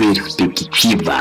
Perspectiva.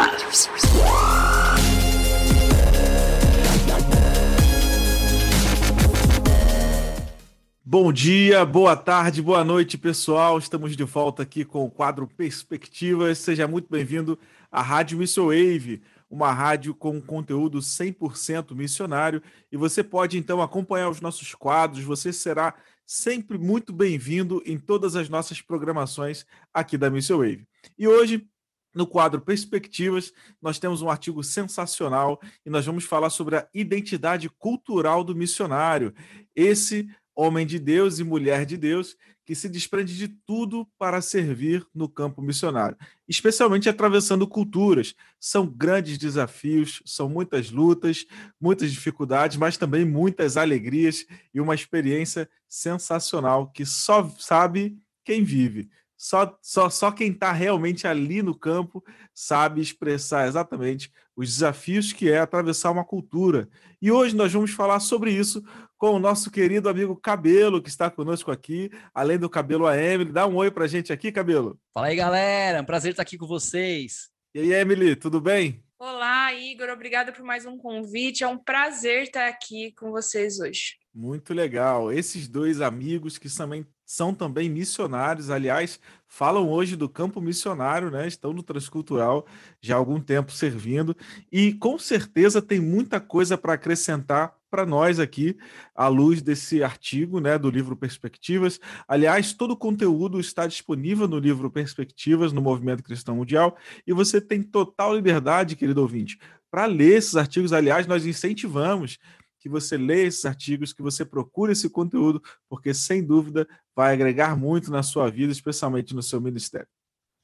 Bom dia, boa tarde, boa noite, pessoal. Estamos de volta aqui com o quadro Perspectivas. Seja muito bem-vindo à Rádio Missile uma rádio com conteúdo 100% missionário. E você pode então acompanhar os nossos quadros. Você será sempre muito bem-vindo em todas as nossas programações aqui da Missile Wave. E hoje no quadro Perspectivas, nós temos um artigo sensacional e nós vamos falar sobre a identidade cultural do missionário. Esse homem de Deus e mulher de Deus, que se desprende de tudo para servir no campo missionário, especialmente atravessando culturas. São grandes desafios, são muitas lutas, muitas dificuldades, mas também muitas alegrias e uma experiência sensacional que só sabe quem vive. Só, só, só quem está realmente ali no campo sabe expressar exatamente os desafios que é atravessar uma cultura. E hoje nós vamos falar sobre isso com o nosso querido amigo Cabelo, que está conosco aqui, além do Cabelo a Emily. Dá um oi para a gente aqui, Cabelo. Fala aí, galera. É um prazer estar aqui com vocês. E aí, Emily, tudo bem? Olá, Igor. Obrigada por mais um convite. É um prazer estar aqui com vocês hoje. Muito legal. Esses dois amigos que também são também missionários, aliás, falam hoje do campo missionário, né? Estão no transcultural já há algum tempo servindo e com certeza tem muita coisa para acrescentar para nós aqui à luz desse artigo, né, do livro Perspectivas. Aliás, todo o conteúdo está disponível no livro Perspectivas no Movimento Cristão Mundial e você tem total liberdade, querido ouvinte, para ler esses artigos. Aliás, nós incentivamos que você leia esses artigos, que você procure esse conteúdo, porque sem dúvida vai agregar muito na sua vida, especialmente no seu ministério.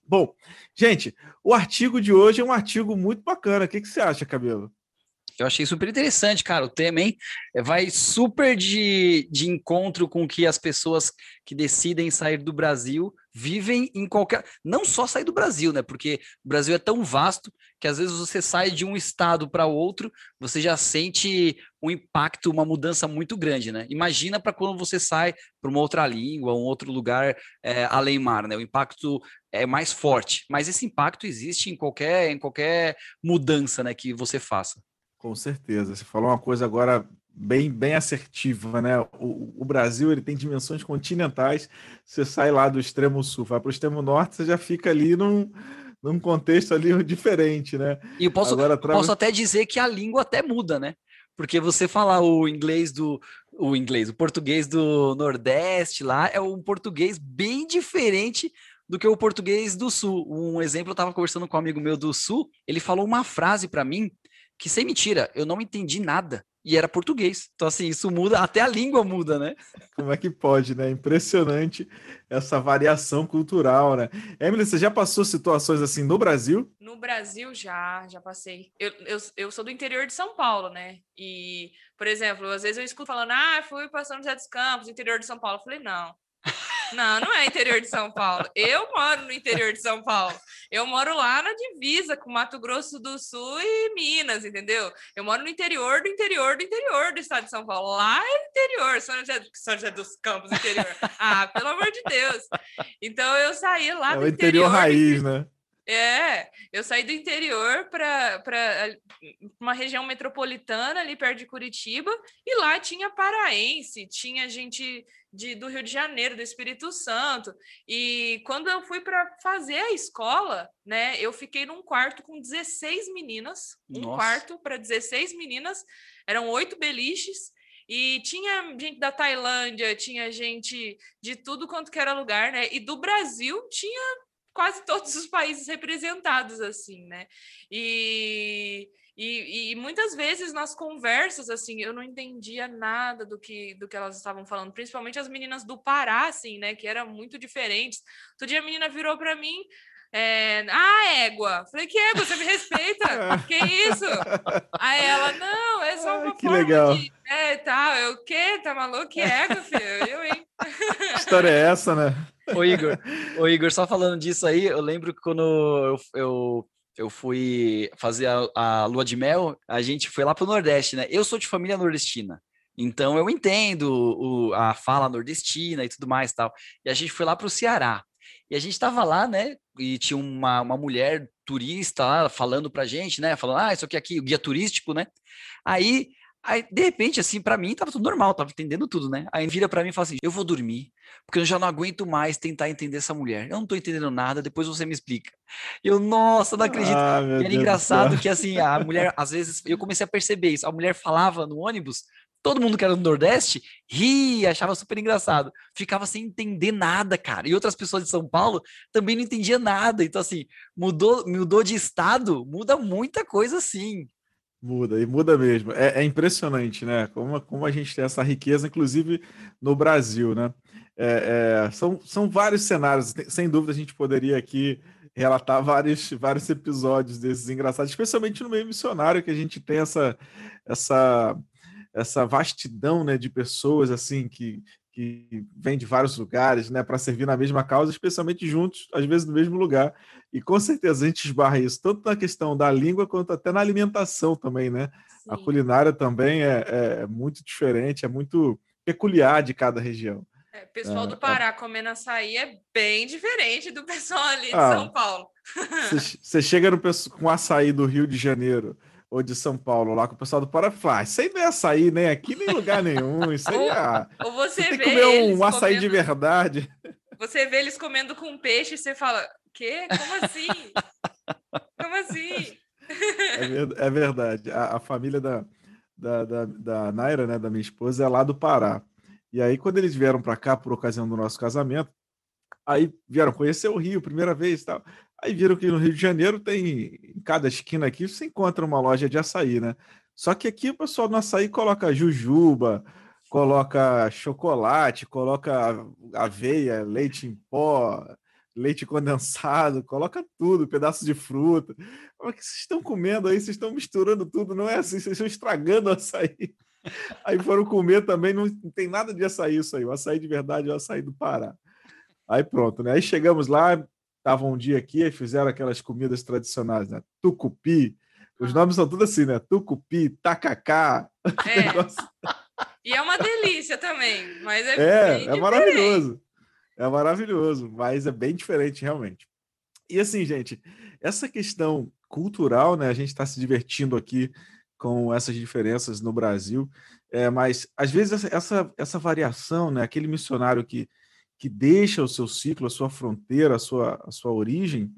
Bom, gente, o artigo de hoje é um artigo muito bacana. O que, que você acha, Cabelo? Eu achei super interessante, cara. O tema, hein? É, vai super de, de encontro com que as pessoas que decidem sair do Brasil vivem em qualquer. Não só sair do Brasil, né? Porque o Brasil é tão vasto que às vezes você sai de um estado para outro, você já sente um impacto, uma mudança muito grande, né? Imagina para quando você sai para uma outra língua, um outro lugar é, além mar, né? O impacto é mais forte. Mas esse impacto existe em qualquer, em qualquer mudança, né? Que você faça. Com certeza. Você falou uma coisa agora bem, bem assertiva, né? O, o, Brasil ele tem dimensões continentais. Você sai lá do extremo sul, vai para o extremo norte, você já fica ali num, num contexto ali diferente, né? E eu posso, agora, tra... posso até dizer que a língua até muda, né? Porque você falar o inglês do o inglês, o português do Nordeste lá é um português bem diferente do que o português do Sul. Um exemplo, eu estava conversando com um amigo meu do Sul, ele falou uma frase para mim que sem mentira, eu não entendi nada. E era português. Então, assim, isso muda, até a língua muda, né? Como é que pode, né? Impressionante essa variação cultural, né? Emily, você já passou situações assim no Brasil? No Brasil, já, já passei. Eu, eu, eu sou do interior de São Paulo, né? E, por exemplo, às vezes eu escuto falando, ah, fui passando José dos Campos, interior de São Paulo. Eu falei, não, não, não é interior de São Paulo. Eu moro no interior de São Paulo. Eu moro lá na divisa com Mato Grosso do Sul e Minas, entendeu? Eu moro no interior do interior do interior do estado de São Paulo. Lá é interior, São José, São José dos Campos, interior. Ah, pelo amor de Deus. Então eu saí lá é do interior. interior raiz, né? É, eu saí do interior para uma região metropolitana ali perto de Curitiba e lá tinha paraense, tinha gente de, do Rio de Janeiro, do Espírito Santo. E quando eu fui para fazer a escola, né, eu fiquei num quarto com 16 meninas, Nossa. um quarto para 16 meninas, eram oito beliches. E tinha gente da Tailândia, tinha gente de tudo quanto que era lugar, né? E do Brasil tinha quase todos os países representados, assim, né? E, e, e, muitas vezes nas conversas, assim, eu não entendia nada do que, do que elas estavam falando, principalmente as meninas do Pará, assim, né? Que eram muito diferentes. Outro dia a menina virou para mim. É, ah, égua. Falei, que égua? Você me respeita? que isso? Aí ela, não, é só uma Ai, que legal. de... É, tá, eu o quê? Tá maluco? Que égua, filho? Eu, hein? Que história é essa, né? Ô Igor, ô Igor, só falando disso aí, eu lembro que quando eu, eu, eu fui fazer a, a, lua de mel, a gente foi lá pro Nordeste, né? Eu sou de família nordestina. Então eu entendo o, a fala nordestina e tudo mais tal. E a gente foi lá para o Ceará. E a gente estava lá, né? E tinha uma, uma mulher turista lá falando pra gente, né? Falando, ah, isso aqui, aqui, o guia turístico, né? Aí, aí de repente, assim, para mim tava tudo normal, tava entendendo tudo, né? Aí vira para mim e fala assim: eu vou dormir, porque eu já não aguento mais tentar entender essa mulher. Eu não tô entendendo nada, depois você me explica. Eu, nossa, não acredito. Ah, era Deus engraçado que assim, a mulher, às vezes, eu comecei a perceber isso. A mulher falava no ônibus, todo mundo que era do Nordeste ria, achava super engraçado. Ficava sem entender nada, cara. E outras pessoas de São Paulo também não entendiam nada. Então, assim, mudou, mudou de estado, muda muita coisa, sim. Muda, e muda mesmo. É, é, impressionante, né? Como, como a gente tem essa riqueza, inclusive no Brasil, né? É, é, são, são vários cenários. Sem dúvida, a gente poderia aqui relatar vários, vários episódios desses engraçados, especialmente no meio missionário, que a gente tem essa, essa essa vastidão né, de pessoas assim que, que vêm de vários lugares né, para servir na mesma causa, especialmente juntos, às vezes no mesmo lugar. E com certeza a gente esbarra isso, tanto na questão da língua quanto até na alimentação também. Né? A culinária também é, é, muito diferente, é muito peculiar de cada região. É, pessoal é, do Pará comendo açaí é bem diferente do pessoal ali de ah, São Paulo. Você chega no, com açaí do Rio de Janeiro ou de São Paulo, lá com o pessoal do Paraguai. Isso aí não é açaí nem aqui, nem em lugar nenhum. Isso aí é. Ou você, você tem que comer um açaí comendo... de verdade. Você vê eles comendo com peixe e você fala: quê? Como assim? Como assim? É, é verdade. A, a família da, da, da, da, Naira, né, da minha esposa, é lá do Pará. E aí, quando eles vieram para cá por ocasião do nosso casamento, aí vieram conhecer o Rio, primeira vez e tal. Aí viram que no Rio de Janeiro tem, em cada esquina aqui, você encontra uma loja de açaí, né? Só que aqui o pessoal no açaí coloca jujuba, coloca chocolate, coloca aveia, leite em pó, leite condensado, coloca tudo, pedaço de fruta. O que vocês estão comendo aí? Vocês estão misturando tudo, não é assim? Vocês estão estragando o açaí. Aí foram comer também, não tem nada de açaí isso aí. O açaí de verdade é o açaí do Pará. Aí pronto, né? Aí chegamos lá, estavam um dia aqui e fizeram aquelas comidas tradicionais, né? Tucupi. Os ah. nomes são tudo assim, né? Tucupi, tacacá. É. e é uma delícia também, mas é É, é maravilhoso. É maravilhoso, mas é bem diferente realmente. E assim, gente, essa questão cultural, né? A gente está se divertindo aqui com essas diferenças no Brasil, é, mas às vezes essa, essa, essa variação, né? Aquele missionário que que deixa o seu ciclo, a sua fronteira, a sua, a sua origem,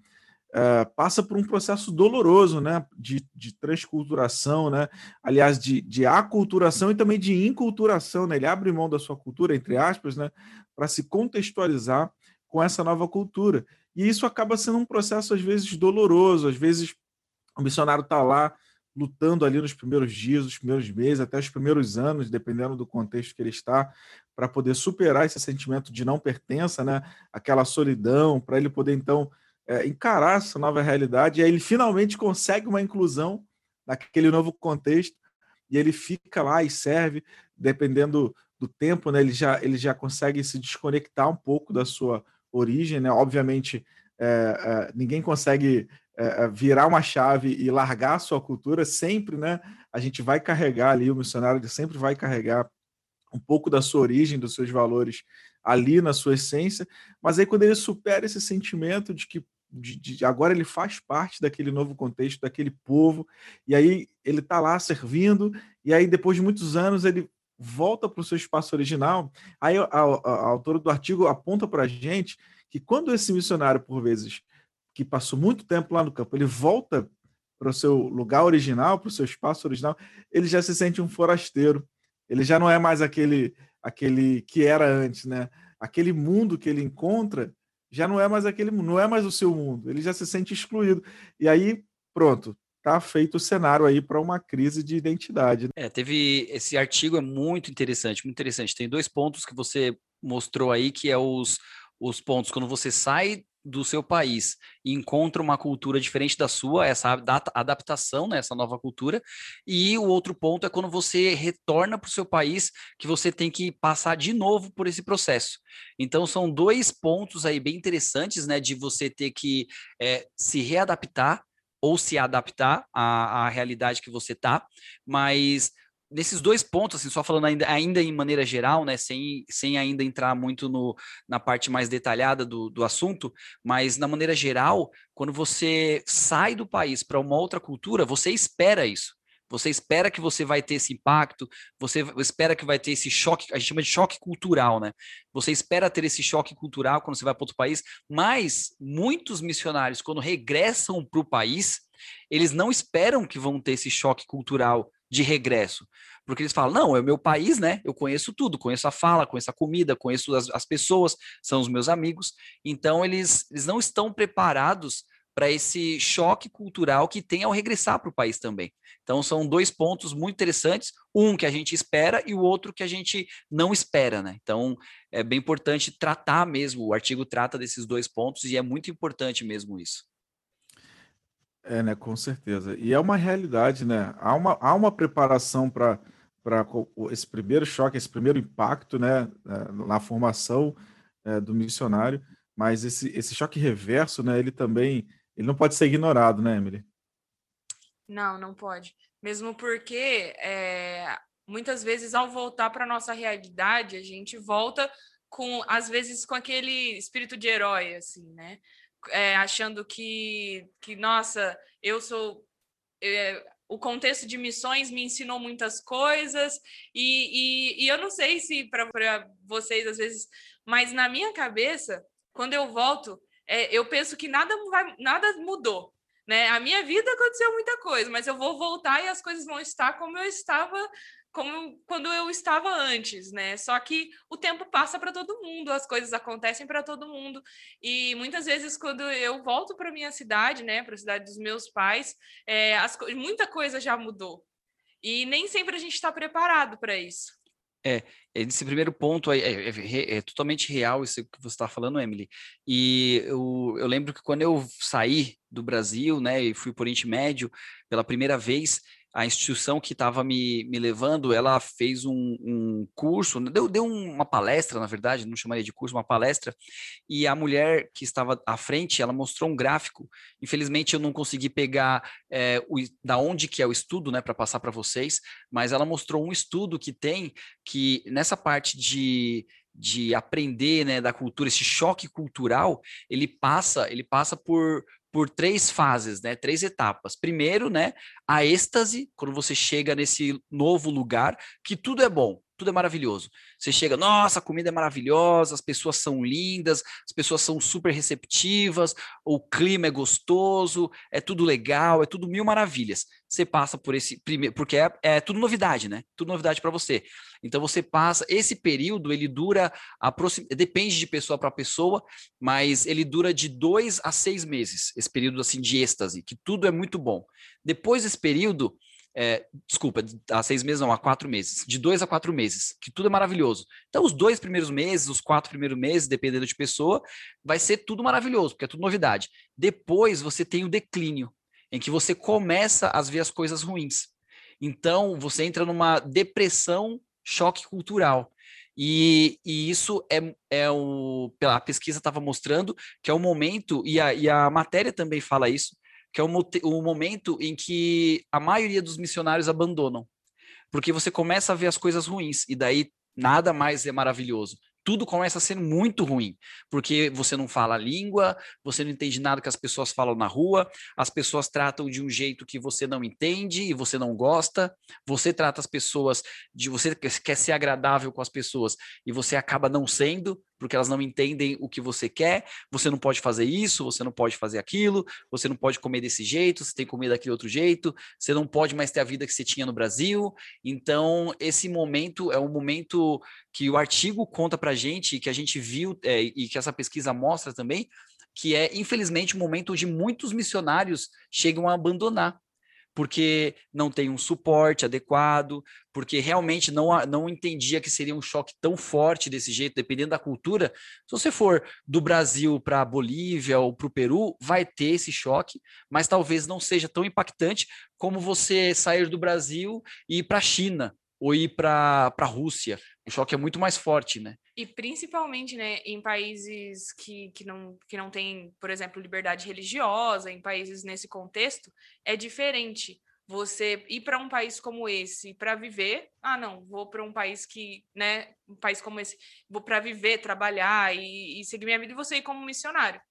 é, passa por um processo doloroso, né, de, de transculturação, né, aliás, de, de aculturação e também de inculturação, né, ele abre mão da sua cultura, entre aspas, né, para se contextualizar com essa nova cultura. E isso acaba sendo um processo, às vezes, doloroso, às vezes o missionário está lá lutando ali nos primeiros dias, nos primeiros meses, até os primeiros anos, dependendo do contexto que ele está, para poder superar esse sentimento de não pertença, né? aquela solidão, para ele poder, então, é, encarar essa nova realidade. E aí ele finalmente consegue uma inclusão naquele novo contexto, e ele fica lá e serve, dependendo do tempo, né? ele, já, ele já consegue se desconectar um pouco da sua origem. Né? Obviamente, é, é, ninguém consegue é, é, virar uma chave e largar a sua cultura, sempre, né? A gente vai carregar ali, o missionário ele sempre vai carregar um pouco da sua origem, dos seus valores ali na sua essência, mas aí quando ele supera esse sentimento de que de, de, agora ele faz parte daquele novo contexto, daquele povo, e aí ele está lá servindo, e aí depois de muitos anos ele volta para o seu espaço original. Aí a, a, a autora do artigo aponta para a gente que quando esse missionário, por vezes, que passou muito tempo lá no campo, ele volta para o seu lugar original, para o seu espaço original, ele já se sente um forasteiro. Ele já não é mais aquele aquele que era antes, né? Aquele mundo que ele encontra já não é mais aquele não é mais o seu mundo. Ele já se sente excluído. E aí, pronto, tá feito o cenário aí para uma crise de identidade. É, teve esse artigo é muito interessante, muito interessante. Tem dois pontos que você mostrou aí que é os os pontos quando você sai do seu país e encontra uma cultura diferente da sua, essa adaptação, né, essa nova cultura. E o outro ponto é quando você retorna para o seu país, que você tem que passar de novo por esse processo. Então, são dois pontos aí bem interessantes, né, de você ter que é, se readaptar ou se adaptar à, à realidade que você tá, mas nesses dois pontos, assim, só falando ainda, ainda em maneira geral, né, sem, sem ainda entrar muito no, na parte mais detalhada do, do assunto, mas na maneira geral, quando você sai do país para uma outra cultura, você espera isso. Você espera que você vai ter esse impacto, você espera que vai ter esse choque, a gente chama de choque cultural, né? Você espera ter esse choque cultural quando você vai para outro país, mas muitos missionários, quando regressam para o país, eles não esperam que vão ter esse choque cultural de regresso. Porque eles falam, não, é o meu país, né? Eu conheço tudo, conheço a fala, conheço a comida, conheço as, as pessoas, são os meus amigos. Então, eles, eles não estão preparados para esse choque cultural que tem ao regressar para o país também. Então, são dois pontos muito interessantes, um que a gente espera e o outro que a gente não espera, né? Então, é bem importante tratar mesmo, o artigo trata desses dois pontos e é muito importante mesmo isso. É, né, com certeza. E é uma realidade, né? Há uma, há uma preparação para esse primeiro choque, esse primeiro impacto, né, é, na formação é, do missionário, mas esse, esse choque reverso, né, ele também, ele não pode ser ignorado, né, Emily? Não, não pode. Mesmo porque é, muitas vezes ao voltar para nossa realidade, a gente volta com, às vezes, com aquele espírito de herói, assim, né? É, achando que, que, nossa, eu sou. É, o contexto de missões me ensinou muitas coisas, e, e, e eu não sei se para vocês às vezes, mas na minha cabeça, quando eu volto, é, eu penso que nada, vai, nada mudou. Né? A minha vida aconteceu muita coisa, mas eu vou voltar e as coisas vão estar como eu estava como quando eu estava antes, né? Só que o tempo passa para todo mundo, as coisas acontecem para todo mundo. E muitas vezes, quando eu volto para minha cidade, né, para a cidade dos meus pais, é, as, muita coisa já mudou. E nem sempre a gente está preparado para isso. É, esse primeiro ponto é, é, é, totalmente real, isso que você está falando, Emily. E eu, eu lembro que quando eu saí do Brasil, né, e fui para o Oriente Médio pela primeira vez, a instituição que estava me, me levando, ela fez um, um curso, deu, deu uma palestra, na verdade, não chamaria de curso, uma palestra, e a mulher que estava à frente, ela mostrou um gráfico. Infelizmente, eu não consegui pegar é, o, da onde que é o estudo, né, para passar para vocês, mas ela mostrou um estudo que tem que nessa parte de de aprender, né, da cultura, esse choque cultural, ele passa, ele passa por por três fases, né? Três etapas. Primeiro, né, a êxtase, quando você chega nesse novo lugar, que tudo é bom, tudo é maravilhoso. Você chega, nossa, a comida é maravilhosa, as pessoas são lindas, as pessoas são super receptivas, o clima é gostoso, é tudo legal, é tudo mil maravilhas. Você passa por esse primeiro, porque é, é tudo novidade, né? Tudo novidade para você. Então você passa esse período, ele dura aproxim... depende de pessoa para pessoa, mas ele dura de dois a seis meses. Esse período assim de êxtase, que tudo é muito bom. Depois desse período é, desculpa, há seis meses não, há quatro meses, de dois a quatro meses, que tudo é maravilhoso. Então, os dois primeiros meses, os quatro primeiros meses, dependendo de pessoa, vai ser tudo maravilhoso, porque é tudo novidade. Depois você tem o declínio, em que você começa a ver as coisas ruins. Então, você entra numa depressão, choque cultural. E, e isso é, é o. A pesquisa estava mostrando que é o momento, e a, e a matéria também fala isso, que é o, o momento em que a maioria dos missionários abandonam. Porque você começa a ver as coisas ruins, e daí nada mais é maravilhoso tudo começa a ser muito ruim, porque você não fala a língua, você não entende nada que as pessoas falam na rua, as pessoas tratam de um jeito que você não entende e você não gosta, você trata as pessoas de você quer ser agradável com as pessoas e você acaba não sendo, porque elas não entendem o que você quer, você não pode fazer isso, você não pode fazer aquilo, você não pode comer desse jeito, você tem que comer daquele outro jeito, você não pode mais ter a vida que você tinha no Brasil. Então, esse momento é um momento que o artigo conta para gente, que a gente viu é, e que essa pesquisa mostra também, que é, infelizmente, um momento onde muitos missionários chegam a abandonar porque não tem um suporte adequado, porque realmente não, não entendia que seria um choque tão forte desse jeito, dependendo da cultura. Se você for do Brasil para a Bolívia ou para o Peru, vai ter esse choque, mas talvez não seja tão impactante como você sair do Brasil e ir para a China ou ir para a Rússia. O choque é muito mais forte, né? E principalmente, né, em países que, que, não, que não têm, por exemplo, liberdade religiosa, em países nesse contexto, é diferente. você ir para um país como esse para viver. Ah, não, vou para um país que, né, um país como esse, vou para viver, trabalhar e, e, seguir minha vida e você ir como missionário.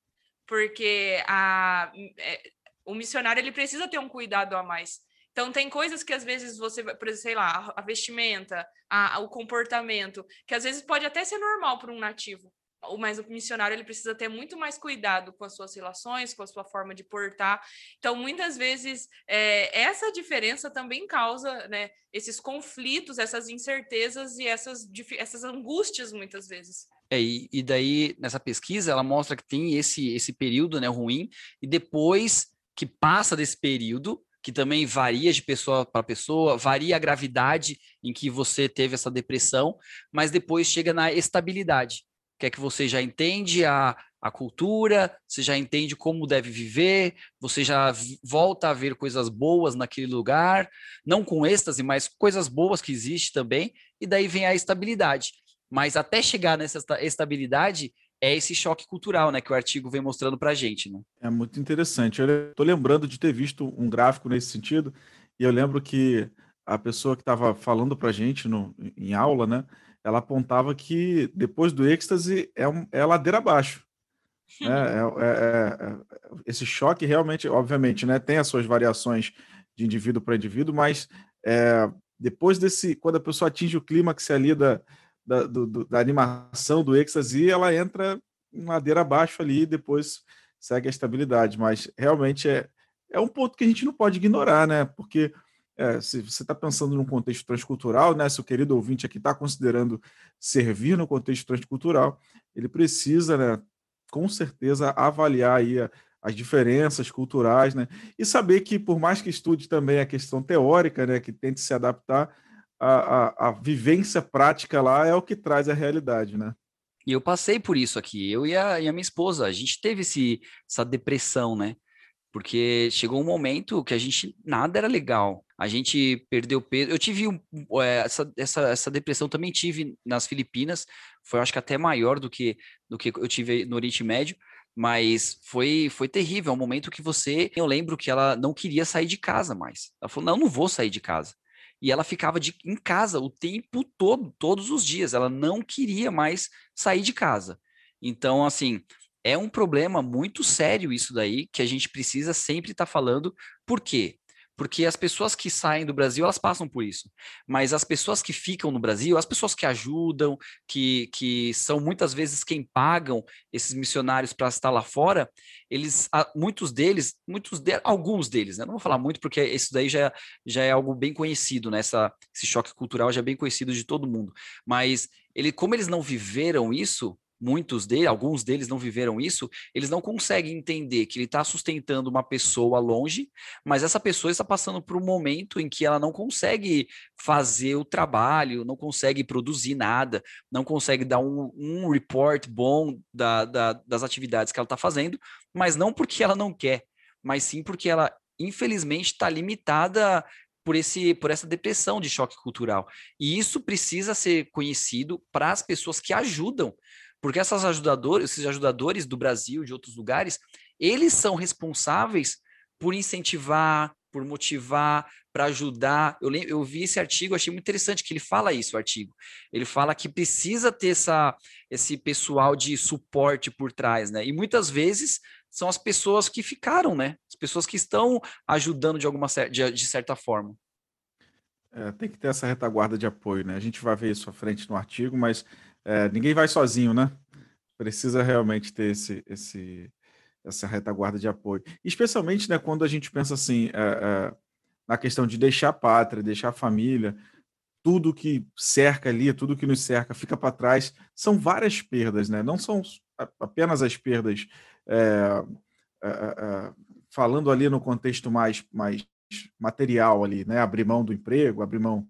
Porque a, é, o missionário ele precisa ter um cuidado a mais. Então, tem coisas que às vezes você, por exemplo, sei lá, a vestimenta, a, o comportamento, que às vezes pode até ser normal para um nativo, mas o missionário ele precisa ter muito mais cuidado com as suas relações, com a sua forma de portar. Então, muitas vezes, é, essa diferença também causa né, esses conflitos, essas incertezas e essas, essas angústias, muitas vezes. É, e, e, daí, nessa pesquisa, ela mostra que tem esse, esse período né, ruim, e depois que passa desse período, que também varia de pessoa para pessoa, varia a gravidade em que você teve essa depressão, mas depois chega na estabilidade que é que você já entende a, a cultura, você já entende como deve viver, você já volta a ver coisas boas naquele lugar, não com êxtase, mas coisas boas que existem também, e daí vem a estabilidade. Mas até chegar nessa estabilidade, é esse choque cultural, né, que o artigo vem mostrando para a gente, né? É muito interessante. Eu estou lembrando de ter visto um gráfico nesse sentido, e eu lembro que a pessoa que estava falando para a gente no, em aula, né, ela apontava que depois do êxtase é, um, é ladeira abaixo. Né? É, é, é, é, esse choque realmente, obviamente, né, tem as suas variações de indivíduo para indivíduo, mas é, depois desse, quando a pessoa atinge o clímax ali da, da, do, da animação do êxtase, ela entra em ladeira abaixo ali e depois segue a estabilidade. Mas realmente é, é um ponto que a gente não pode ignorar, né? Porque é, se você está pensando num contexto transcultural, né, se o querido ouvinte aqui está considerando servir no contexto transcultural, ele precisa, né, com certeza, avaliar aí a, as diferenças culturais, né, e saber que, por mais que estude também a questão teórica, né, que tente se adaptar, a, a, a vivência prática lá é o que traz a realidade, né. E eu passei por isso aqui, eu e a, e a minha esposa, a gente teve esse, essa depressão, né? Porque chegou um momento que a gente nada era legal a gente perdeu peso. Eu tive um, é, essa, essa, essa depressão também tive nas Filipinas, foi acho que até maior do que do que eu tive no Oriente Médio, mas foi foi terrível. É um momento que você, eu lembro que ela não queria sair de casa mais. Ela falou: "Não, não vou sair de casa". E ela ficava de, em casa o tempo todo, todos os dias. Ela não queria mais sair de casa. Então, assim, é um problema muito sério isso daí que a gente precisa sempre estar tá falando. Por quê? Porque as pessoas que saem do Brasil, elas passam por isso. Mas as pessoas que ficam no Brasil, as pessoas que ajudam, que, que são muitas vezes quem pagam esses missionários para estar lá fora, eles, muitos deles, muitos de, alguns deles, né? Não vou falar muito porque isso daí já, já é algo bem conhecido, né? Essa, esse choque cultural já é bem conhecido de todo mundo. Mas ele, como eles não viveram isso, muitos deles, alguns deles não viveram isso, eles não conseguem entender que ele está sustentando uma pessoa longe, mas essa pessoa está passando por um momento em que ela não consegue fazer o trabalho, não consegue produzir nada, não consegue dar um, um report bom da, da, das atividades que ela está fazendo, mas não porque ela não quer, mas sim porque ela, infelizmente, está limitada por, esse, por essa depressão de choque cultural. E isso precisa ser conhecido para as pessoas que ajudam porque essas ajudadoras, esses ajudadores do Brasil, de outros lugares, eles são responsáveis por incentivar, por motivar, para ajudar. Eu, eu vi esse artigo, achei muito interessante que ele fala isso, o artigo. Ele fala que precisa ter essa, esse pessoal de suporte por trás, né? E muitas vezes são as pessoas que ficaram, né? As pessoas que estão ajudando de alguma de, de certa forma. É, tem que ter essa retaguarda de apoio, né? A gente vai ver isso à frente no artigo, mas é, ninguém vai sozinho, né? Precisa realmente ter esse, esse, essa retaguarda de apoio. Especialmente né, quando a gente pensa assim, é, é, na questão de deixar a pátria, deixar a família, tudo que cerca ali, tudo que nos cerca fica para trás, são várias perdas, né? Não são apenas as perdas, é, é, é, falando ali no contexto mais, mais material ali, né? Abrir mão do emprego, abrir mão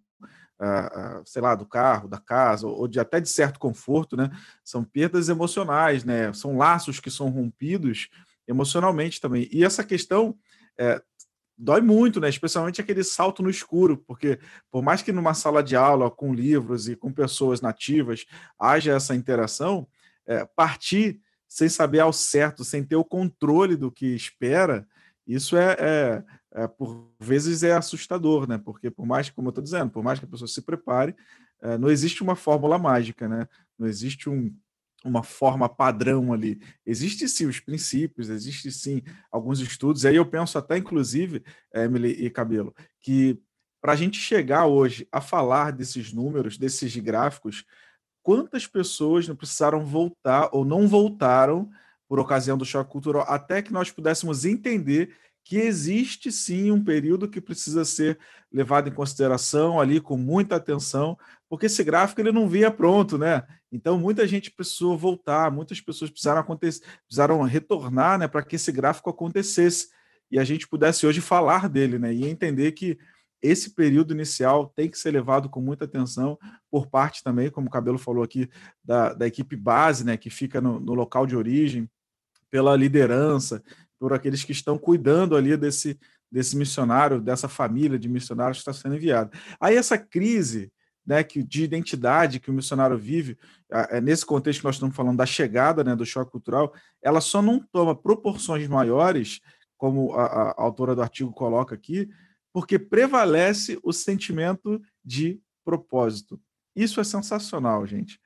sei lá, do carro, da casa, ou de até de certo conforto, né? São perdas emocionais, né? São laços que são rompidos emocionalmente também. E essa questão é, dói muito, né? Especialmente aquele salto no escuro, porque por mais que numa sala de aula com livros e com pessoas nativas haja essa interação, é, partir sem saber ao certo, sem ter o controle do que espera, Isso é, é, é, por vezes é assustador, né? Porque por mais, como eu estou dizendo, por mais que a pessoa se prepare, é, não existe uma fórmula mágica, né? Não existe um, uma forma padrão ali. Existem sim os princípios, existe sim alguns estudos. E aí eu penso até, inclusive, Emily e Cabelo, que para a gente chegar hoje a falar desses números, desses gráficos, quantas pessoas não precisaram voltar ou não voltaram por ocasião do choque cultural, até que nós pudéssemos entender que existe sim um período que precisa ser levado em consideração ali com muita atenção, porque esse gráfico ele não vinha pronto, né? Então muita gente precisou voltar, muitas pessoas precisaram acontecer, precisaram retornar, né, para que esse gráfico acontecesse e a gente pudesse hoje falar dele, né, e entender que esse período inicial tem que ser levado com muita atenção por parte também, como o Cabelo falou aqui, da, da equipe base, né, que fica no, no local de origem, pela liderança, por aqueles que estão cuidando ali desse, desse missionário, dessa família de missionários que está sendo enviado. Aí essa crise né, que, de identidade que o missionário vive, é nesse contexto que nós estamos falando da chegada né, do choque cultural, ela só não toma proporções maiores, como a, a autora do artigo coloca aqui, porque prevalece o sentimento de propósito. Isso é sensacional, gente.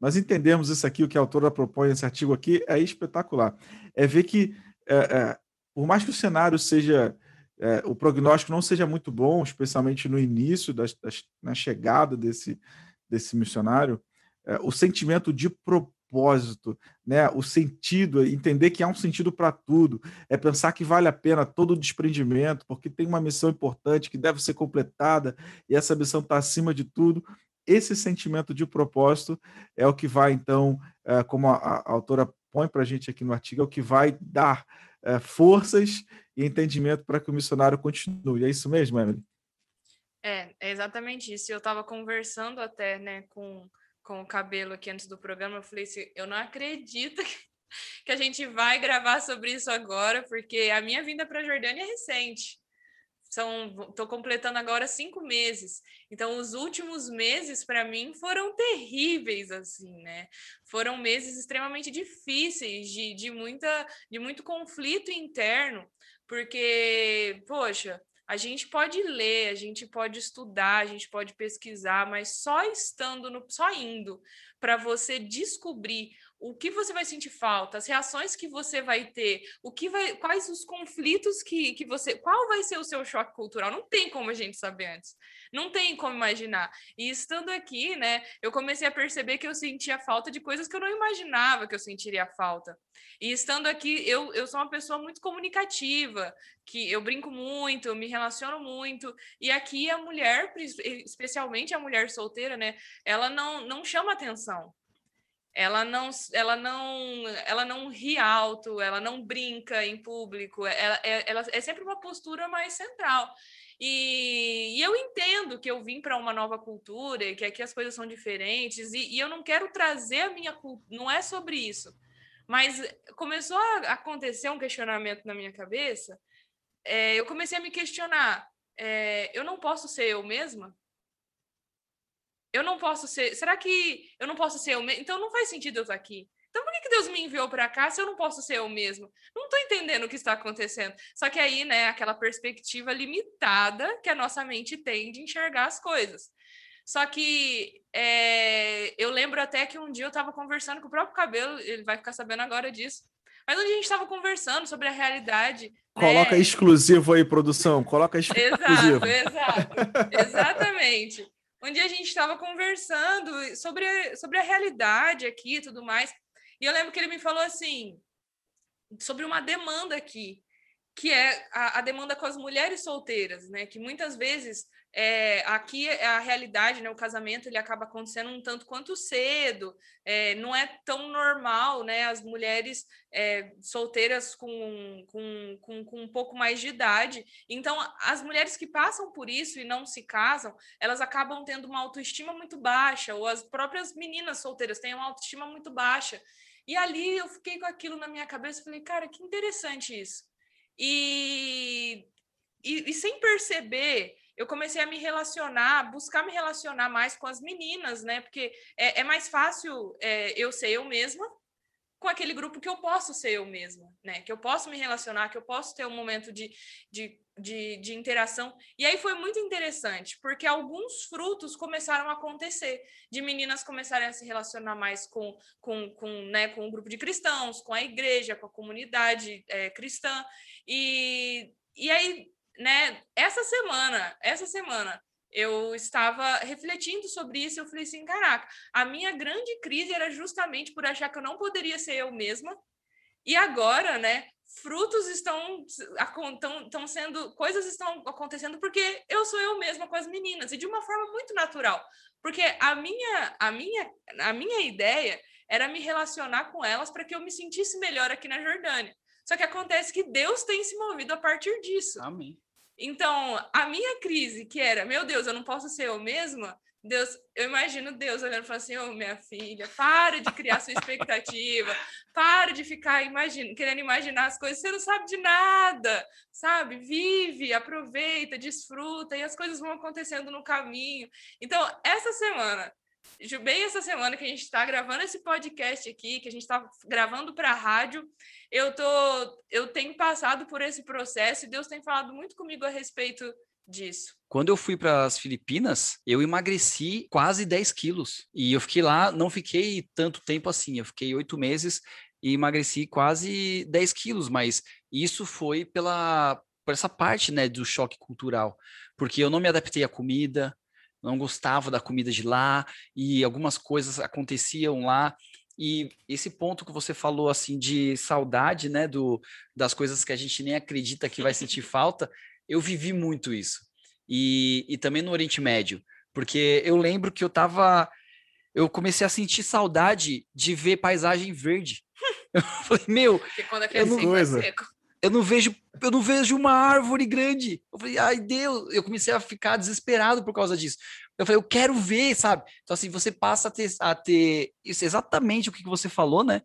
Nós entendemos isso aqui, o que a autora propõe nesse artigo aqui, é espetacular. É ver que, é, é, por mais que o cenário seja, é, o prognóstico não seja muito bom, especialmente no início, das, das, na chegada desse, desse missionário, é, o sentimento de propósito, né, o sentido, entender que há um sentido para tudo, é pensar que vale a pena todo o desprendimento, porque tem uma missão importante que deve ser completada e essa missão está acima de tudo esse sentimento de propósito é o que vai, então, como a autora põe para a gente aqui no artigo, é o que vai dar é, forças e entendimento para que o missionário continue. É isso mesmo, Emily? É, é exatamente isso. Eu estava conversando até né, com, com o cabelo aqui antes do programa, eu falei assim, eu não acredito que a gente vai gravar sobre isso agora, porque a minha vinda para a Jordânia é recente são estou completando agora cinco meses. Então os últimos meses para mim foram terríveis assim né? Foram meses extremamente difíceis de, de muita de muito conflito interno porque poxa a gente pode ler, a gente pode estudar, a gente pode pesquisar, mas só estando no, só indo para você descobrir o que você vai sentir falta, as reações que você vai ter, o que vai, quais os conflitos que, que você, qual vai ser o seu choque cultural? Não tem como a gente saber antes. Não tem como imaginar. E estando aqui, né, eu comecei a perceber que eu sentia falta de coisas que eu não imaginava que eu sentiria falta. E estando aqui, eu, eu sou uma pessoa muito comunicativa, que eu brinco muito, eu me relaciono muito. E aqui a mulher, especialmente a mulher solteira, né, ela não, não chama atenção ela não, ela não, ela não ri alto, ela não brinca em público, ela, é, ela é sempre uma postura mais central. E, e eu entendo que eu vim para uma nova cultura, que aqui as coisas são diferentes, e, e eu não quero trazer a minha cultura, não é sobre isso. Mas começou a acontecer um questionamento na minha cabeça, é, eu comecei a me questionar, é, eu não posso ser eu mesma? Eu não posso ser. Será que eu não posso ser eu mesmo? Então não faz sentido eu estar aqui. Então por que, que Deus me enviou para cá se eu não posso ser eu mesmo? Não estou entendendo o que está acontecendo. Só que aí, né, aquela perspectiva limitada que a nossa mente tem de enxergar as coisas. Só que é, eu lembro até que um dia eu estava conversando com o próprio cabelo, ele vai ficar sabendo agora disso. Mas onde a gente estava conversando sobre a realidade. Coloca né? exclusivo aí, produção. Coloca exclusivo. Exato, exato. Exatamente onde a gente estava conversando sobre, sobre a realidade aqui e tudo mais. E eu lembro que ele me falou assim, sobre uma demanda aqui, que é a, a demanda com as mulheres solteiras, né? Que muitas vezes é, aqui é a realidade, né? O casamento ele acaba acontecendo um tanto quanto cedo, é, não é tão normal, né? As mulheres é, solteiras com, com, com, com, um pouco mais de idade. Então, as mulheres que passam por isso e não se casam, elas acabam tendo uma autoestima muito baixa, ou as próprias meninas solteiras têm uma autoestima muito baixa. E ali eu fiquei com aquilo na minha cabeça, falei, cara, que interessante isso. E, e, e sem perceber eu comecei a me relacionar, buscar me relacionar mais com as meninas, né? Porque é, é mais fácil é, eu ser eu mesma com aquele grupo que eu posso ser eu mesma, né? Que eu posso me relacionar, que eu posso ter um momento de, de, de, de, interação. E aí foi muito interessante, porque alguns frutos começaram a acontecer, de meninas começarem a se relacionar mais com, com, com, né, com o um grupo de cristãos, com a igreja, com a comunidade é, cristã. E, e aí, né, essa semana, essa semana, eu estava refletindo sobre isso, eu falei assim, caraca, a minha grande crise era justamente por achar que eu não poderia ser eu mesma. E agora, né, frutos estão estão sendo, coisas estão acontecendo porque eu sou eu mesma com as meninas e de uma forma muito natural. Porque a minha a minha a minha ideia era me relacionar com elas para que eu me sentisse melhor aqui na Jordânia. Só que acontece que Deus tem se movido a partir disso. Amém. Então, a minha crise, que era, meu Deus, eu não posso ser eu mesma, Deus, eu imagino Deus olhando e falando assim: Ô oh, minha filha, para de criar sua expectativa, para de ficar imagina, querendo imaginar as coisas, você não sabe de nada, sabe? Vive, aproveita, desfruta, e as coisas vão acontecendo no caminho. Então, essa semana, bem essa semana que a gente está gravando esse podcast aqui, que a gente está gravando para a rádio, eu tô, eu tenho passado por esse processo e Deus tem falado muito comigo a respeito disso. Quando eu fui para as Filipinas, eu emagreci quase 10 quilos. E eu fiquei lá, não fiquei tanto tempo assim, eu fiquei oito meses e emagreci quase 10 quilos, mas isso foi pela por essa parte né, do choque cultural, porque eu não me adaptei à comida, não gostava da comida de lá e algumas coisas aconteciam lá e esse ponto que você falou assim de saudade, né, do, das coisas que a gente nem acredita que vai sentir falta, eu vivi muito isso. E, e também no Oriente Médio, porque eu lembro que eu tava eu comecei a sentir saudade de ver paisagem verde. Eu falei, meu, é eu não, coisa. Eu não vejo eu não vejo uma árvore grande. Eu falei, ai Deus, eu comecei a ficar desesperado por causa disso. Eu falei, eu quero ver, sabe? Então, assim, você passa a ter, a ter isso, exatamente o que você falou, né?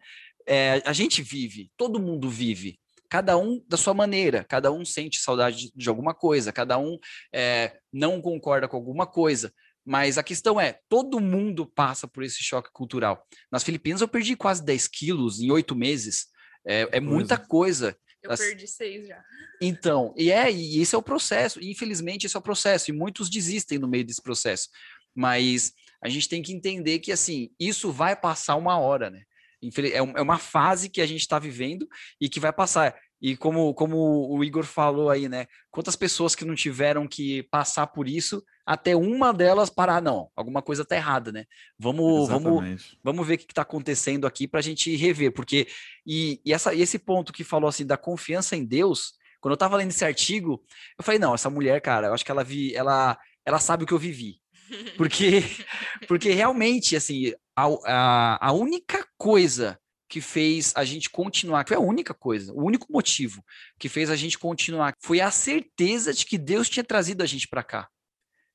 É, a gente vive, todo mundo vive, cada um da sua maneira, cada um sente saudade de, de alguma coisa, cada um é, não concorda com alguma coisa. Mas a questão é, todo mundo passa por esse choque cultural. Nas Filipinas eu perdi quase 10 quilos em oito meses. É, é muita coisa. Eu As... perdi seis já. Então, e é, e esse é o processo. infelizmente, esse é o processo. E muitos desistem no meio desse processo. Mas a gente tem que entender que, assim, isso vai passar uma hora, né? É, é uma fase que a gente está vivendo e que vai passar. E como, como o Igor falou aí, né? Quantas pessoas que não tiveram que passar por isso até uma delas parar, não, alguma coisa tá errada, né? Vamos, vamos, vamos ver o que está acontecendo aqui para a gente rever, porque e, e, essa, esse ponto que falou assim da confiança em Deus, quando eu estava lendo esse artigo, eu falei, não, essa mulher, cara, eu acho que ela vi, ela, ela sabe o que eu vivi. Porque, porque realmente, assim, a, a, a única coisa que fez a gente continuar, que foi a única coisa, o único motivo que fez a gente continuar, foi a certeza de que Deus tinha trazido a gente para cá.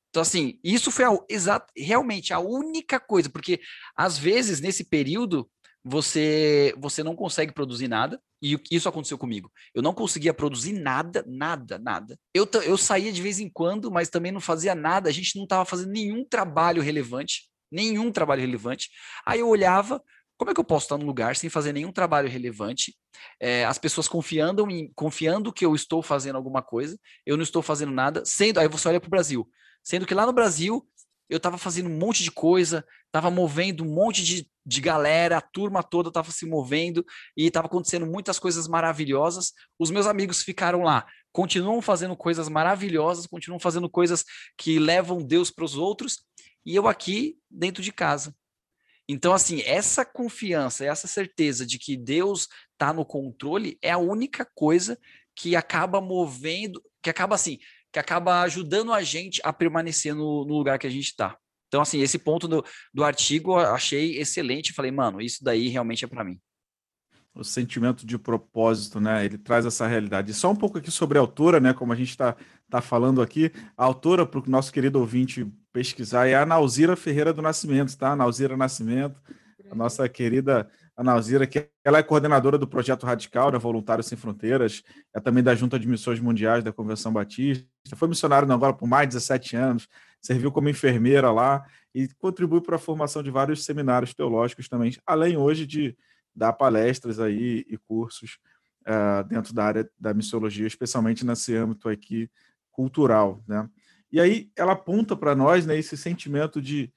Então, assim, isso foi a, exato, realmente a única coisa, porque às vezes nesse período você você não consegue produzir nada, e isso aconteceu comigo. Eu não conseguia produzir nada, nada, nada. Eu, eu saía de vez em quando, mas também não fazia nada, a gente não estava fazendo nenhum trabalho relevante, nenhum trabalho relevante. Aí eu olhava, como é que eu posso estar num lugar sem fazer nenhum trabalho relevante? É, as pessoas confiando em, confiando que eu estou fazendo alguma coisa, eu não estou fazendo nada, sendo. Aí você olha para o Brasil, sendo que lá no Brasil eu estava fazendo um monte de coisa, estava movendo um monte de, de galera, a turma toda estava se movendo e estava acontecendo muitas coisas maravilhosas. Os meus amigos ficaram lá, continuam fazendo coisas maravilhosas, continuam fazendo coisas que levam Deus para os outros, e eu aqui dentro de casa então, assim, essa confiança, essa certeza de que Deus está no controle é a única coisa que acaba movendo, que acaba assim, que acaba ajudando a gente a permanecer no, no lugar que a gente está. Então, assim, esse ponto do, do artigo eu achei excelente. Falei, mano, isso daí realmente é para mim. O sentimento de propósito, né? Ele traz essa realidade. E só um pouco aqui sobre a autora, né? Como a gente está tá falando aqui, a autora, para o nosso querido ouvinte pesquisar, é a Nauzira Ferreira do Nascimento, tá? Nauzira Nascimento, a nossa querida Nauzira, que ela é coordenadora do Projeto Radical, né, Voluntários Sem Fronteiras, é também da Junta de Missões Mundiais da Convenção Batista, foi missionária agora por mais de 17 anos, serviu como enfermeira lá e contribui para a formação de vários seminários teológicos também, além hoje de dar palestras aí e cursos uh, dentro da área da missiologia, especialmente nesse âmbito aqui cultural, né? E aí ela aponta para nós né, esse sentimento de,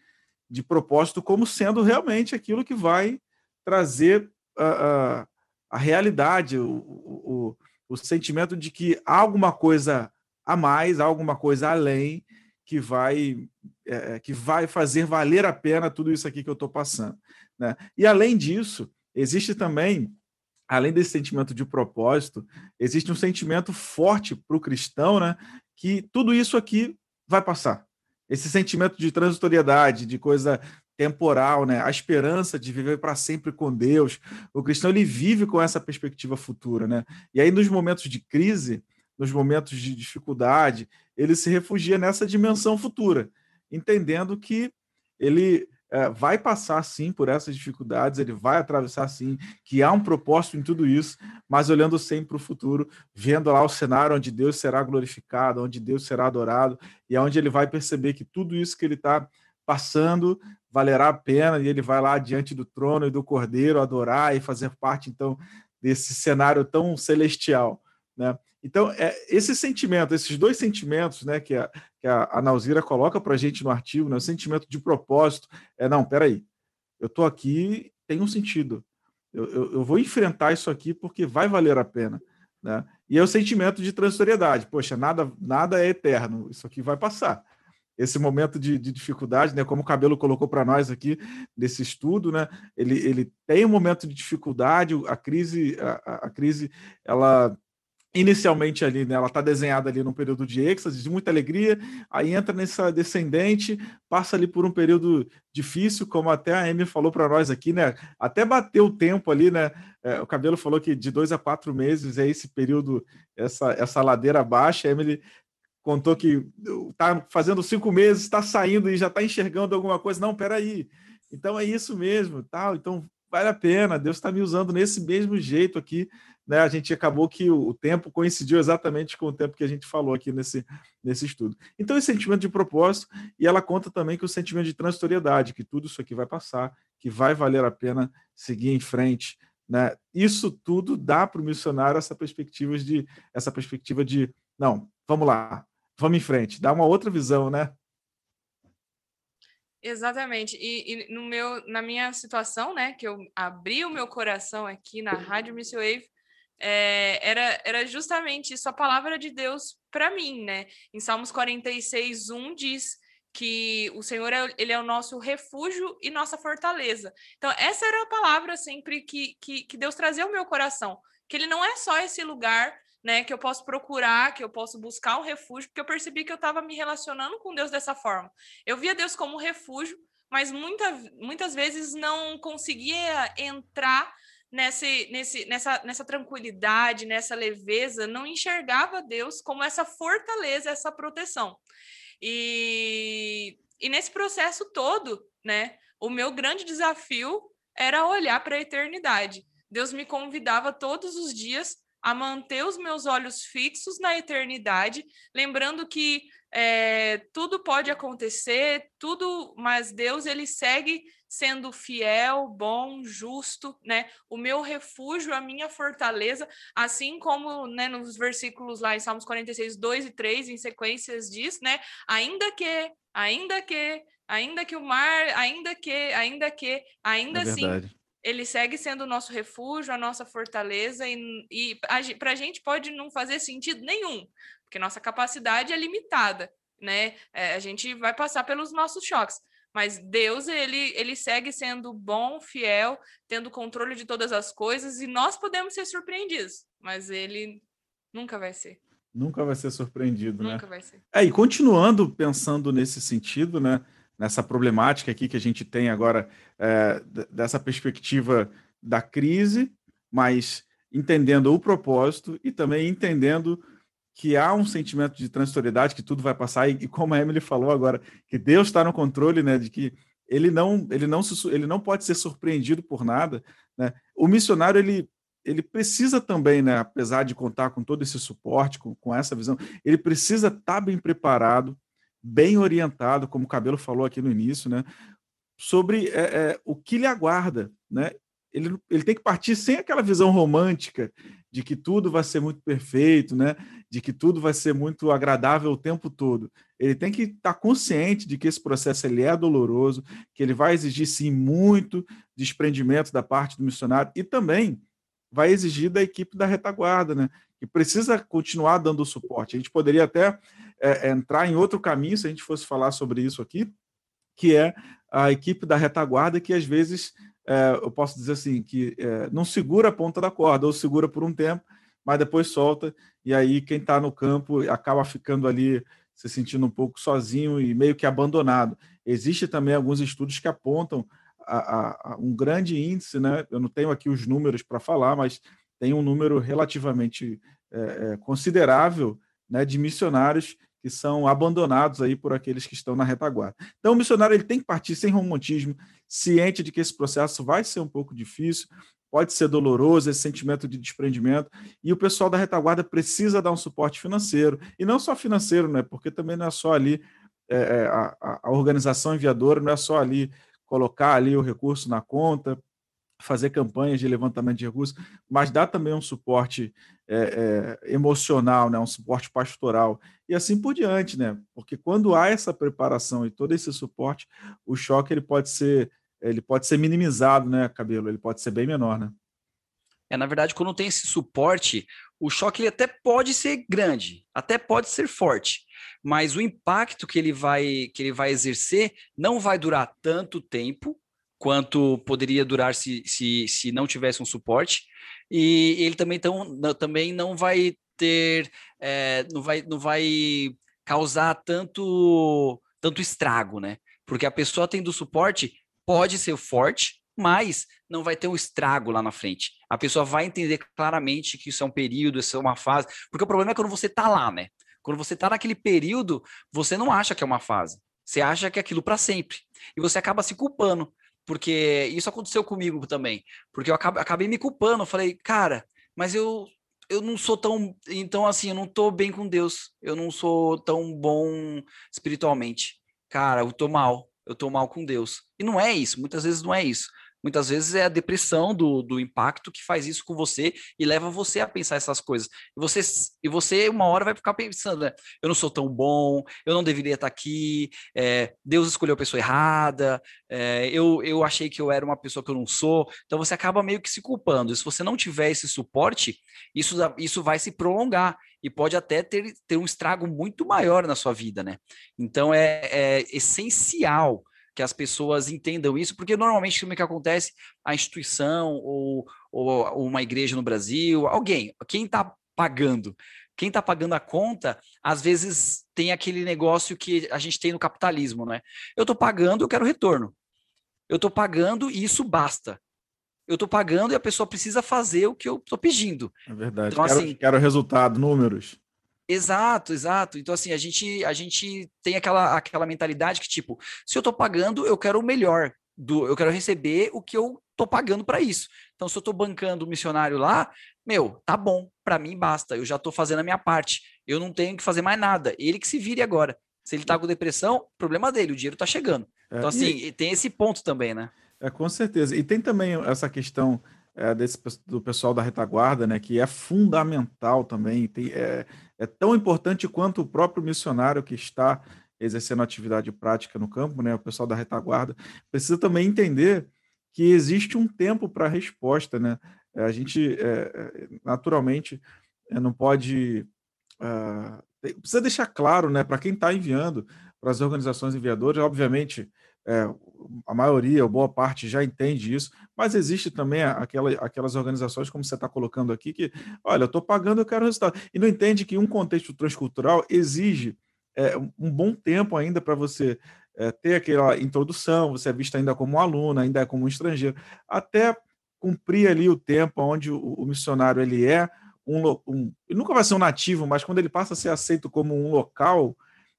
de propósito como sendo realmente aquilo que vai trazer a, a, a realidade, o, o, o sentimento de que há alguma coisa a mais, há alguma coisa além que vai é, que vai fazer valer a pena tudo isso aqui que eu estou passando. Né? E além disso, existe também, além desse sentimento de propósito, existe um sentimento forte para o cristão, né? Que tudo isso aqui vai passar. Esse sentimento de transitoriedade, de coisa temporal, né? A esperança de viver para sempre com Deus. O cristão ele vive com essa perspectiva futura, né? E aí nos momentos de crise, nos momentos de dificuldade, ele se refugia nessa dimensão futura, entendendo que ele é, vai passar sim por essas dificuldades, ele vai atravessar sim, que há um propósito em tudo isso, mas olhando sempre para o futuro, vendo lá o cenário onde Deus será glorificado, onde Deus será adorado, e onde ele vai perceber que tudo isso que ele está passando valerá a pena, e ele vai lá diante do trono e do cordeiro adorar e fazer parte, então, desse cenário tão celestial. Né? Então, é, esse sentimento, esses dois sentimentos né, que, a, que a, a Nauzira coloca para a gente no artigo, né, o sentimento de propósito, é, não, peraí, eu estou aqui, tem um sentido, eu, eu, eu, vou enfrentar isso aqui porque vai valer a pena. Né? E é o sentimento de transitoriedade, poxa, nada, nada é eterno, isso aqui vai passar. Esse momento de, de dificuldade, né, como o Cabelo colocou para nós aqui nesse estudo, né, ele, ele tem um momento de dificuldade, a crise, a, a crise, ela inicialmente ali, né, ela está desenhada ali num período de êxtase, de muita alegria, aí entra nessa descendente, passa ali por um período difícil, como até a Amy falou para nós aqui, né, até bateu o tempo ali, né, é, o Cabelo falou que de dois a quatro meses é esse período, essa, essa ladeira baixa, a Emily contou que está fazendo cinco meses, está saindo e já está enxergando alguma coisa, não, peraí, então é isso mesmo, tal, então vale a pena, Deus está me usando nesse mesmo jeito aqui, né, a gente acabou que o, o, tempo coincidiu exatamente com o tempo que a gente falou aqui nesse, nesse estudo. Então, esse sentimento de propósito, e ela conta também que o sentimento de transitoriedade, que tudo isso aqui vai passar, que vai valer a pena seguir em frente. Né? Isso tudo dá para o missionário essa perspectiva de essa perspectiva de não, vamos lá, vamos em frente, dá uma outra visão, né? Exatamente. E, e, no meu, na minha situação, né, que eu abri o meu coração aqui na Rádio Missio Wave, é, era, era justamente isso a palavra de Deus para mim, né? Em Salmos 46, 1 diz que o Senhor é, ele é o nosso refúgio e nossa fortaleza. Então, essa era a palavra sempre que, que, que Deus trazia ao meu coração. Que ele não é só esse lugar né, que eu posso procurar, que eu posso buscar um refúgio, porque eu percebi que eu estava me relacionando com Deus dessa forma. Eu via Deus como refúgio, mas muita, muitas vezes não conseguia entrar nesse, nesse, nessa, nessa tranquilidade, nessa leveza, não enxergava Deus como essa fortaleza, essa proteção. E, e nesse processo todo, né, o meu grande desafio era olhar para a eternidade. Deus me convidava todos os dias a manter os meus olhos fixos na eternidade, lembrando que é, tudo pode acontecer, tudo, mas Deus ele segue sendo fiel, bom, justo, né? O meu refúgio, a minha fortaleza, assim como, né, nos versículos lá em Salmos 46, 2 e 3, em sequências diz, né? Ainda que, ainda que, ainda que o mar, ainda que, ainda que, ainda é assim, ele segue sendo o nosso refúgio, a nossa fortaleza, e, e para a gente pode não fazer sentido nenhum, porque nossa capacidade é limitada, né? É, a gente vai passar pelos nossos choques. Mas Deus, ele, ele segue sendo bom, fiel, tendo controle de todas as coisas, e nós podemos ser surpreendidos, mas ele nunca vai ser. Nunca vai ser surpreendido, nunca né? Nunca vai ser. É, e continuando pensando nesse sentido, né? Nessa problemática aqui que a gente tem agora, é, dessa perspectiva da crise, mas entendendo o propósito e também entendendo que há um sentimento de transitoriedade, que tudo vai passar, e, e como a Emily falou agora, que Deus está no controle, né, de que ele não, ele não, ele não pode ser surpreendido por nada, né? O missionário, ele, ele precisa também, né, apesar de contar com todo esse suporte, com, com essa visão, ele precisa estar tá bem preparado, bem orientado, como o Cabelo falou aqui no início, né, sobre é, é, o que lhe aguarda, né? ele, ele tem que partir sem aquela visão romântica de que tudo vai ser muito perfeito, né? De que tudo vai ser muito agradável o tempo todo. Ele tem que estar tá consciente de que esse processo ele é doloroso, que ele vai exigir sim muito desprendimento da parte do missionário e também vai exigir da equipe da retaguarda, né? Que precisa continuar dando suporte. A gente poderia até é, entrar em outro caminho se a gente fosse falar sobre isso aqui, que é a equipe da retaguarda que às vezes é, eu posso dizer assim, que é, não segura a ponta da corda, ou segura por um tempo, mas depois solta, e aí quem está no campo acaba ficando ali se sentindo um pouco sozinho e meio que abandonado. Existe também alguns estudos que apontam a, a, a um grande índice, né? Eu não tenho aqui os números para falar, mas tem um número relativamente é, considerável né, de missionários que são abandonados aí por aqueles que estão na retaguarda. Então, o missionário ele tem que partir sem romantismo, ciente de que esse processo vai ser um pouco difícil, pode ser doloroso, esse sentimento de desprendimento, e o pessoal da retaguarda precisa dar um suporte financeiro, e não só financeiro, né? Porque também não é só ali é a, a organização enviadora, não é só ali colocar ali o recurso na conta, fazer campanhas de levantamento de recursos, mas dá também um suporte é, é, emocional, né, um suporte pastoral e assim por diante, né? Porque quando há essa preparação e todo esse suporte, o choque ele pode ser ele pode ser minimizado, né, cabelo? Ele pode ser bem menor, né? É, na verdade, quando tem esse suporte, o choque ele até pode ser grande, até pode ser forte, mas o impacto que ele vai que ele vai exercer não vai durar tanto tempo quanto poderia durar se, se, se não tivesse um suporte. E ele também, tão, também não vai ter, é, não, vai, não vai causar tanto, tanto estrago, né? Porque a pessoa tendo suporte pode ser forte, mas não vai ter um estrago lá na frente. A pessoa vai entender claramente que isso é um período, isso é uma fase. Porque o problema é quando você está lá, né? Quando você está naquele período, você não acha que é uma fase. Você acha que é aquilo para sempre. E você acaba se culpando porque isso aconteceu comigo também, porque eu acabei, me culpando, eu falei, cara, mas eu eu não sou tão, então assim, eu não tô bem com Deus, eu não sou tão bom espiritualmente. Cara, eu tô mal, eu tô mal com Deus. E não é isso, muitas vezes não é isso. Muitas vezes é a depressão do, do impacto que faz isso com você e leva você a pensar essas coisas. E você, e você uma hora vai ficar pensando, né? eu não sou tão bom, eu não deveria estar aqui, é, Deus escolheu a pessoa errada, é, eu, eu achei que eu era uma pessoa que eu não sou. Então você acaba meio que se culpando. E se você não tiver esse suporte, isso, isso vai se prolongar e pode até ter, ter um estrago muito maior na sua vida, né? Então é, é essencial que as pessoas entendam isso, porque normalmente o que acontece, a instituição ou, ou uma igreja no Brasil, alguém, quem está pagando, quem está pagando a conta, às vezes tem aquele negócio que a gente tem no capitalismo, né? Eu estou pagando, eu quero retorno. Eu estou pagando e isso basta. Eu estou pagando e a pessoa precisa fazer o que eu estou pedindo. É verdade. Então, quero, assim, quero resultado, números. Exato, exato. Então, assim, a gente, a gente tem aquela, aquela mentalidade que, tipo, se eu estou pagando, eu quero o melhor. Do, eu quero receber o que eu estou pagando para isso. Então, se eu estou bancando o missionário lá, meu, tá bom, para mim basta, eu já estou fazendo a minha parte. Eu não tenho que fazer mais nada. Ele que se vire agora. Se ele está com depressão, problema dele, o dinheiro está chegando. É, então, assim, e... tem esse ponto também, né? É, com certeza. E tem também essa questão é, desse, do pessoal da retaguarda, né, que é fundamental também, tem, é, é tão importante quanto o próprio missionário que está exercendo atividade prática no campo, né, o pessoal da retaguarda, precisa também entender que existe um tempo para resposta, né? A gente, é, é naturalmente, é, não pode... Uh, precisa deixar claro, né, para quem está enviando, para as organizações enviadoras, obviamente, é, a maioria, ou boa parte, já entende isso, mas existe também aquela, aquelas organizações, como você está colocando aqui, que, olha, eu estou pagando, eu quero resultado. E não entende que um contexto transcultural exige é, um bom tempo ainda para você é, ter aquela introdução, você é visto ainda como um aluno, ainda é como um estrangeiro, até cumprir ali o tempo onde o, o missionário ele é um, um, ele nunca vai ser um nativo, mas quando ele passa a ser aceito como um local,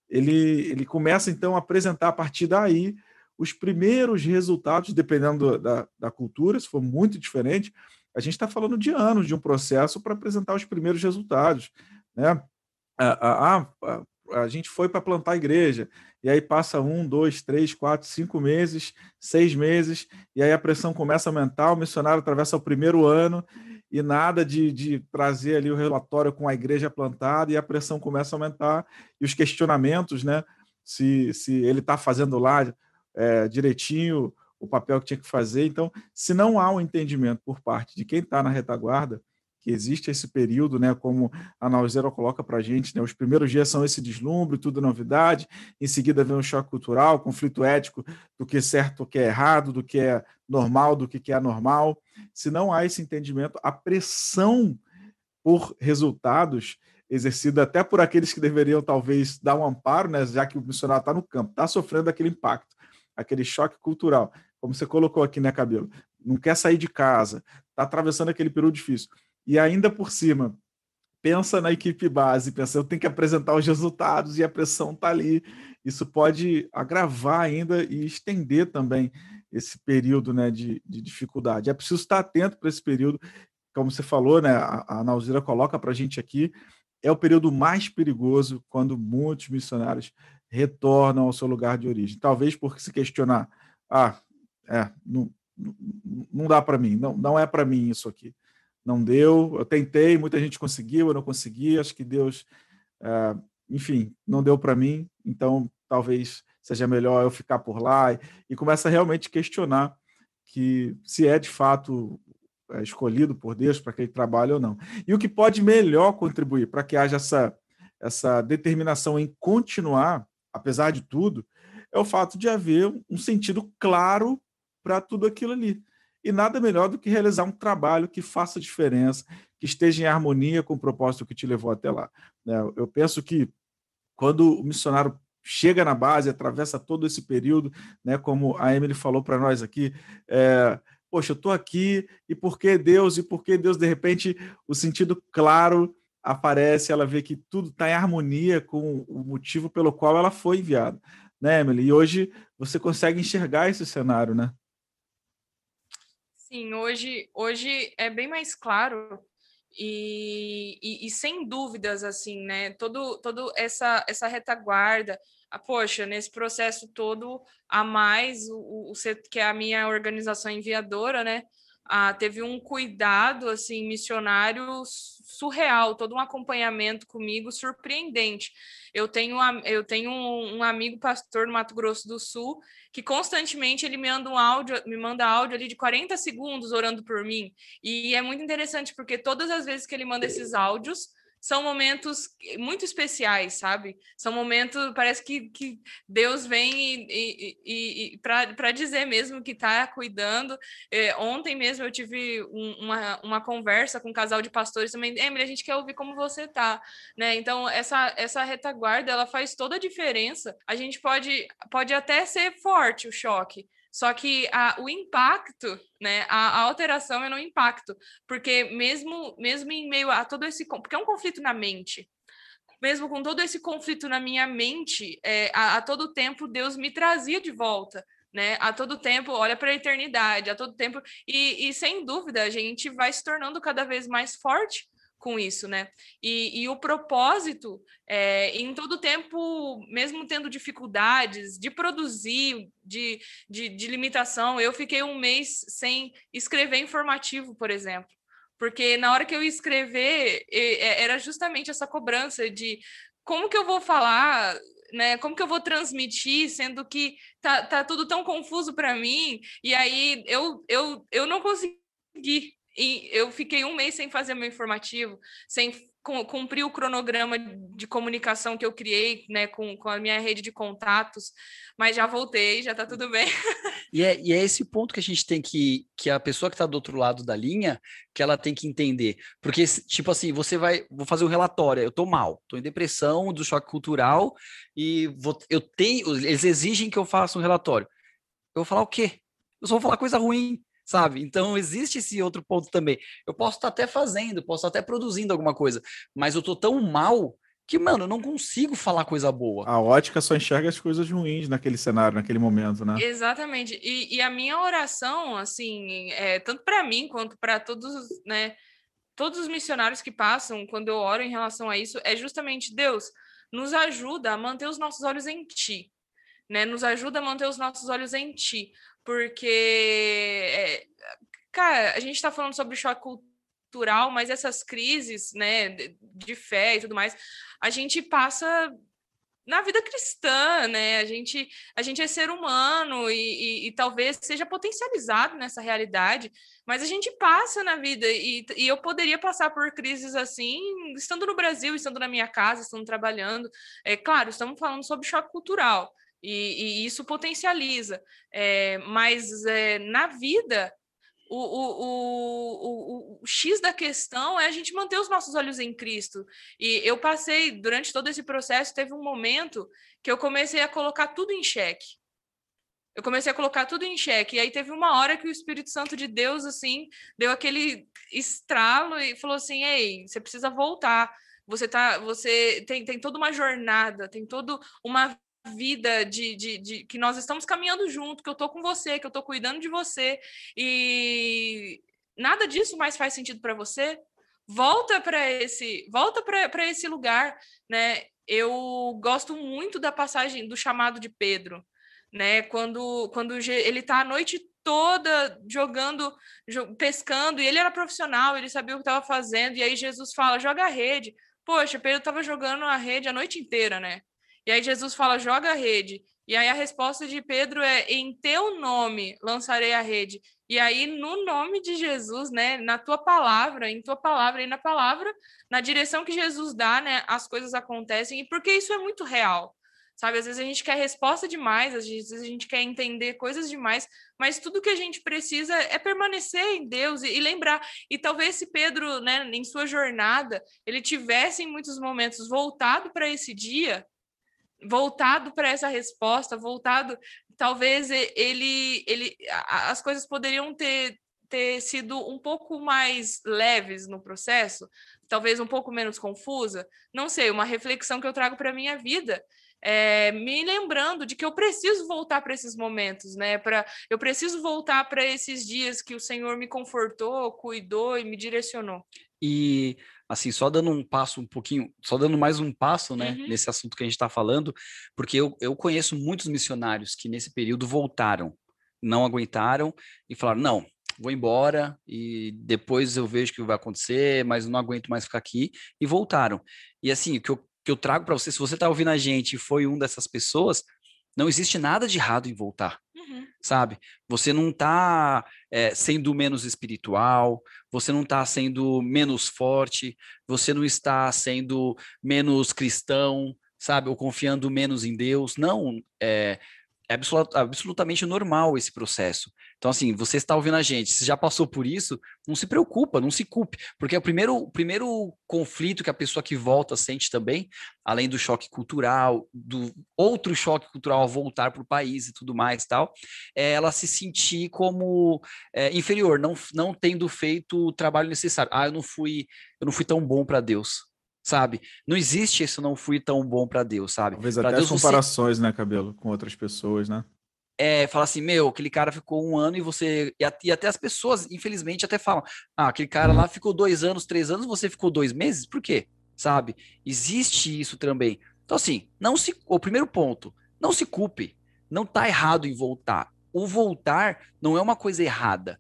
ele, ele começa então a apresentar a partir daí os primeiros resultados, dependendo da, da cultura, se for muito diferente, a gente está falando de anos de um processo para apresentar os primeiros resultados. Né? A, a, a, a gente foi para plantar a igreja. E aí passa um, dois, três, quatro, cinco meses, seis meses, e aí a pressão começa a aumentar, o missionário atravessa o primeiro ano e nada de, de trazer ali o relatório com a igreja plantada, e a pressão começa a aumentar, e os questionamentos, né? Se, se ele está fazendo lá é, direitinho o papel que tinha que fazer. Então, se não há um entendimento por parte de quem está na retaguarda, que existe esse período, né, como a Nauzero coloca para a gente, né, os primeiros dias são esse deslumbre, tudo novidade, em seguida vem um choque cultural, conflito ético do que é certo, do que é errado, do que é normal, do que é anormal. Se não há esse entendimento, a pressão por resultados exercida até por aqueles que deveriam talvez dar um amparo, né, já que o missionário está no campo, está sofrendo aquele impacto, aquele choque cultural, como você colocou aqui, né, Cabelo? Não quer sair de casa, está atravessando aquele período difícil e ainda por cima pensa na equipe base, pensa, eu tenho que apresentar os resultados e a pressão está ali. Isso pode agravar ainda e estender também esse período né, de, de dificuldade. É preciso estar atento para esse período, como você falou, né, a, a Nauzira coloca para a gente aqui, é o período mais perigoso quando muitos missionários retornam ao seu lugar de origem. Talvez porque se questionar, ah, é, não, não dá para mim, não, não é para mim isso aqui não deu. Eu tentei, muita gente conseguiu, eu não consegui. Acho que Deus, é, enfim, não deu para mim. Então, talvez seja melhor eu ficar por lá e, e começa a realmente questionar que se é de fato é, escolhido por Deus para aquele trabalho ou não. E o que pode melhor contribuir para que haja essa, essa determinação em continuar, apesar de tudo, é o fato de haver um sentido claro para tudo aquilo ali. E nada melhor do que realizar um trabalho que faça diferença, que esteja em harmonia com o propósito que te levou até lá. Né? Eu penso que quando o missionário chega na base, atravessa todo esse período, né, como a Emily falou para nós aqui, é, poxa, eu estou aqui, e por que Deus? E por que Deus, de repente, o sentido claro aparece, ela vê que tudo está em harmonia com o motivo pelo qual ela foi enviada, né, Emily? E hoje você consegue enxergar esse cenário, né? Sim, hoje, hoje é bem mais claro e, e, e, sem dúvidas, assim, né? Todo, todo essa, essa retaguarda, a, poxa, nesse processo todo, a mais, o, o, que é a minha organização enviadora, né? Ah, teve um cuidado, assim, missionário surreal, todo um acompanhamento comigo surpreendente. Eu tenho, eu tenho um, um amigo pastor no Mato Grosso do Sul que constantemente ele me manda um áudio, me manda áudio ali de 40 segundos orando por mim. E é muito interessante porque todas as vezes que ele manda esses áudios, são momentos muito especiais, sabe? São momentos, parece que, que Deus vem e, e, e, e para dizer mesmo que está cuidando. É, ontem mesmo eu tive um, uma, uma conversa com um casal de pastores também. Emily, a gente quer ouvir como você tá, né? Então, essa, essa retaguarda, ela faz toda a diferença. A gente pode, pode até ser forte o choque, só que a, o impacto, né, a, a, alteração é no impacto, porque mesmo, mesmo em meio a todo esse. Porque é um conflito na mente. Mesmo com todo esse conflito na minha mente, é, a, a todo tempo Deus me trazia de volta. Né? A todo tempo, olha para a eternidade, a todo tempo, e, e sem dúvida a gente vai se tornando cada vez mais forte com isso, né? E, e o propósito, é, em todo tempo, mesmo tendo dificuldades de produzir, de, de, de limitação, eu fiquei um mês sem escrever informativo, por exemplo porque na hora que eu escrever era justamente essa cobrança de como que eu vou falar, né? Como que eu vou transmitir, sendo que tá, tá tudo tão confuso para mim? E aí eu, eu, eu não consegui e eu fiquei um mês sem fazer meu informativo, sem cumprir o cronograma de comunicação que eu criei né, com, com a minha rede de contatos, mas já voltei, já está tudo bem. E é, e é esse ponto que a gente tem que, que a pessoa que está do outro lado da linha, que ela tem que entender. Porque, tipo assim, você vai, vou fazer um relatório, eu estou mal, estou em depressão do choque cultural, e vou, eu tenho, eles exigem que eu faça um relatório. Eu vou falar o quê? Eu só vou falar coisa ruim sabe? Então existe esse outro ponto também. Eu posso estar até fazendo, posso estar até produzindo alguma coisa, mas eu tô tão mal que, mano, eu não consigo falar coisa boa. A ótica só enxerga as coisas ruins naquele cenário, naquele momento, né? Exatamente. E, e a minha oração, assim, é, tanto para mim quanto para todos, né? Todos os missionários que passam, quando eu oro em relação a isso, é justamente Deus nos ajuda a manter os nossos olhos em ti, né? Nos ajuda a manter os nossos olhos em ti, porque, é, cara, a gente está falando sobre choque cultural, mas essas crises, né, de fé e tudo mais, a gente passa na vida cristã, né? A gente, a gente é ser humano e, e, e, talvez seja potencializado nessa realidade, mas a gente passa na vida e, e eu poderia passar por crises assim, estando no Brasil, estando na minha casa, estando trabalhando. É claro, estamos falando sobre choque cultural e, isso potencializa, é, mas é, na vida o, o, o, o, X da questão é a gente manter os nossos olhos em Cristo. E eu passei, durante todo esse processo, teve um momento que eu comecei a colocar tudo em xeque. Eu comecei a colocar tudo em xeque. E aí teve uma hora que o Espírito Santo de Deus, assim, deu aquele estralo e falou assim: Ei, você precisa voltar. Você tá, você tem, tem toda uma jornada, tem toda uma vida de, de, de, que nós estamos caminhando junto, que eu tô com você, que eu tô cuidando de você e nada disso mais faz sentido para você, volta para esse, volta para esse lugar, né? Eu gosto muito da passagem do chamado de Pedro, né? Quando quando ele tá a noite toda jogando, pescando, e ele era profissional, ele sabia o que estava fazendo, e aí Jesus fala: "Joga a rede". Poxa, Pedro estava jogando a rede a noite inteira, né? E aí Jesus fala: joga a rede. E aí a resposta de Pedro é: em teu nome lançarei a rede. E aí, no nome de Jesus, né, na tua palavra, em tua palavra e na palavra, na direção que Jesus dá, né, as coisas acontecem. E porque isso é muito real. Sabe, às vezes a gente quer resposta demais, às vezes a gente quer entender coisas demais, mas tudo que a gente precisa é permanecer em Deus e, e lembrar. E talvez se Pedro, né, em sua jornada, ele tivesse em muitos momentos voltado para esse dia, voltado para essa resposta, voltado, talvez ele, ele, as coisas poderiam ter, ter sido um pouco mais leves no processo, talvez um pouco menos confusa, não sei, uma reflexão que eu trago para minha vida. É, me lembrando de que eu preciso voltar para esses momentos, né? Para eu preciso voltar para esses dias que o Senhor me confortou, cuidou e me direcionou. E assim, só dando um passo um pouquinho, só dando mais um passo, né, uhum. nesse assunto que a gente está falando, porque eu, eu conheço muitos missionários que nesse período voltaram, não aguentaram e falaram, não, vou embora e depois eu vejo o que vai acontecer, mas não aguento mais ficar aqui, e voltaram. E assim, o que eu, que eu trago para você, se você está ouvindo a gente e foi um dessas pessoas, não existe nada de errado em voltar. Uhum. Sabe? Você não está é, eh, sendo menos espiritual, você não está sendo menos forte, você não está sendo menos cristão, sabe? Ou confiando menos em Deus. Não, é, é absolut, absolutamente normal esse processo. Então, assim, você está ouvindo a gente, se já passou por isso, não se preocupa, não se culpe, porque é o primeiro, o primeiro conflito que a pessoa que volta sente também, além do choque cultural, do outro choque cultural ao voltar para o país e tudo mais tal, é ela se sentir como é, inferior, não, não tendo feito o trabalho necessário. Ah, eu não fui, eu não fui tão bom para Deus sabe? Não existe isso, não fui tão bom para Deus, sabe? Talvez pra até Deus, comparações, você... né, Cabelo, com outras pessoas, né? É, fala assim, meu, aquele cara ficou um ano e você. E, até as pessoas, infelizmente, até falam: ah, aquele cara lá ficou dois anos, três anos, você ficou dois meses? Por quê? Sabe? Existe isso também. Então, assim, não se. O primeiro ponto, não se culpe. Não tá errado em voltar. O voltar não é uma coisa errada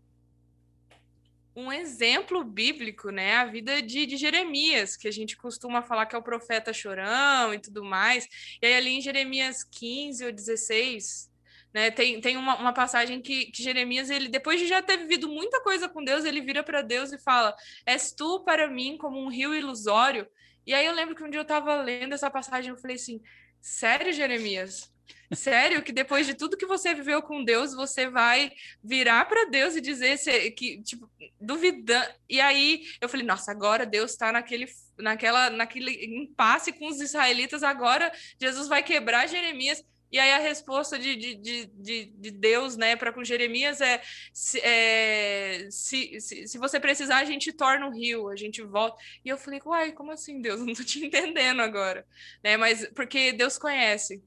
um exemplo bíblico, né? A vida de, de, Jeremias, que a gente costuma falar que é o profeta chorão e tudo mais. E aí, ali em Jeremias 15 ou 16, né, tem, tem uma, uma passagem que, que, Jeremias, ele depois de já ter vivido muita coisa com Deus, ele vira para Deus e fala: És tu para mim como um rio ilusório. E aí eu lembro que um dia eu estava lendo essa passagem, eu falei assim: Sério, Jeremias? Sério que depois de tudo que você viveu com Deus, você vai virar para Deus e dizer que, tipo, duvidando. E aí eu falei, nossa, agora Deus está naquele, naquela, naquele impasse com os israelitas, agora Jesus vai quebrar Jeremias. E aí a resposta de, de, de, de Deus, né, para com Jeremias é, se, é se, se, se, você precisar, a gente torna o rio, a gente volta. E eu falei, uai, como assim, Deus? Não tô te entendendo agora. Né, mas porque Deus conhece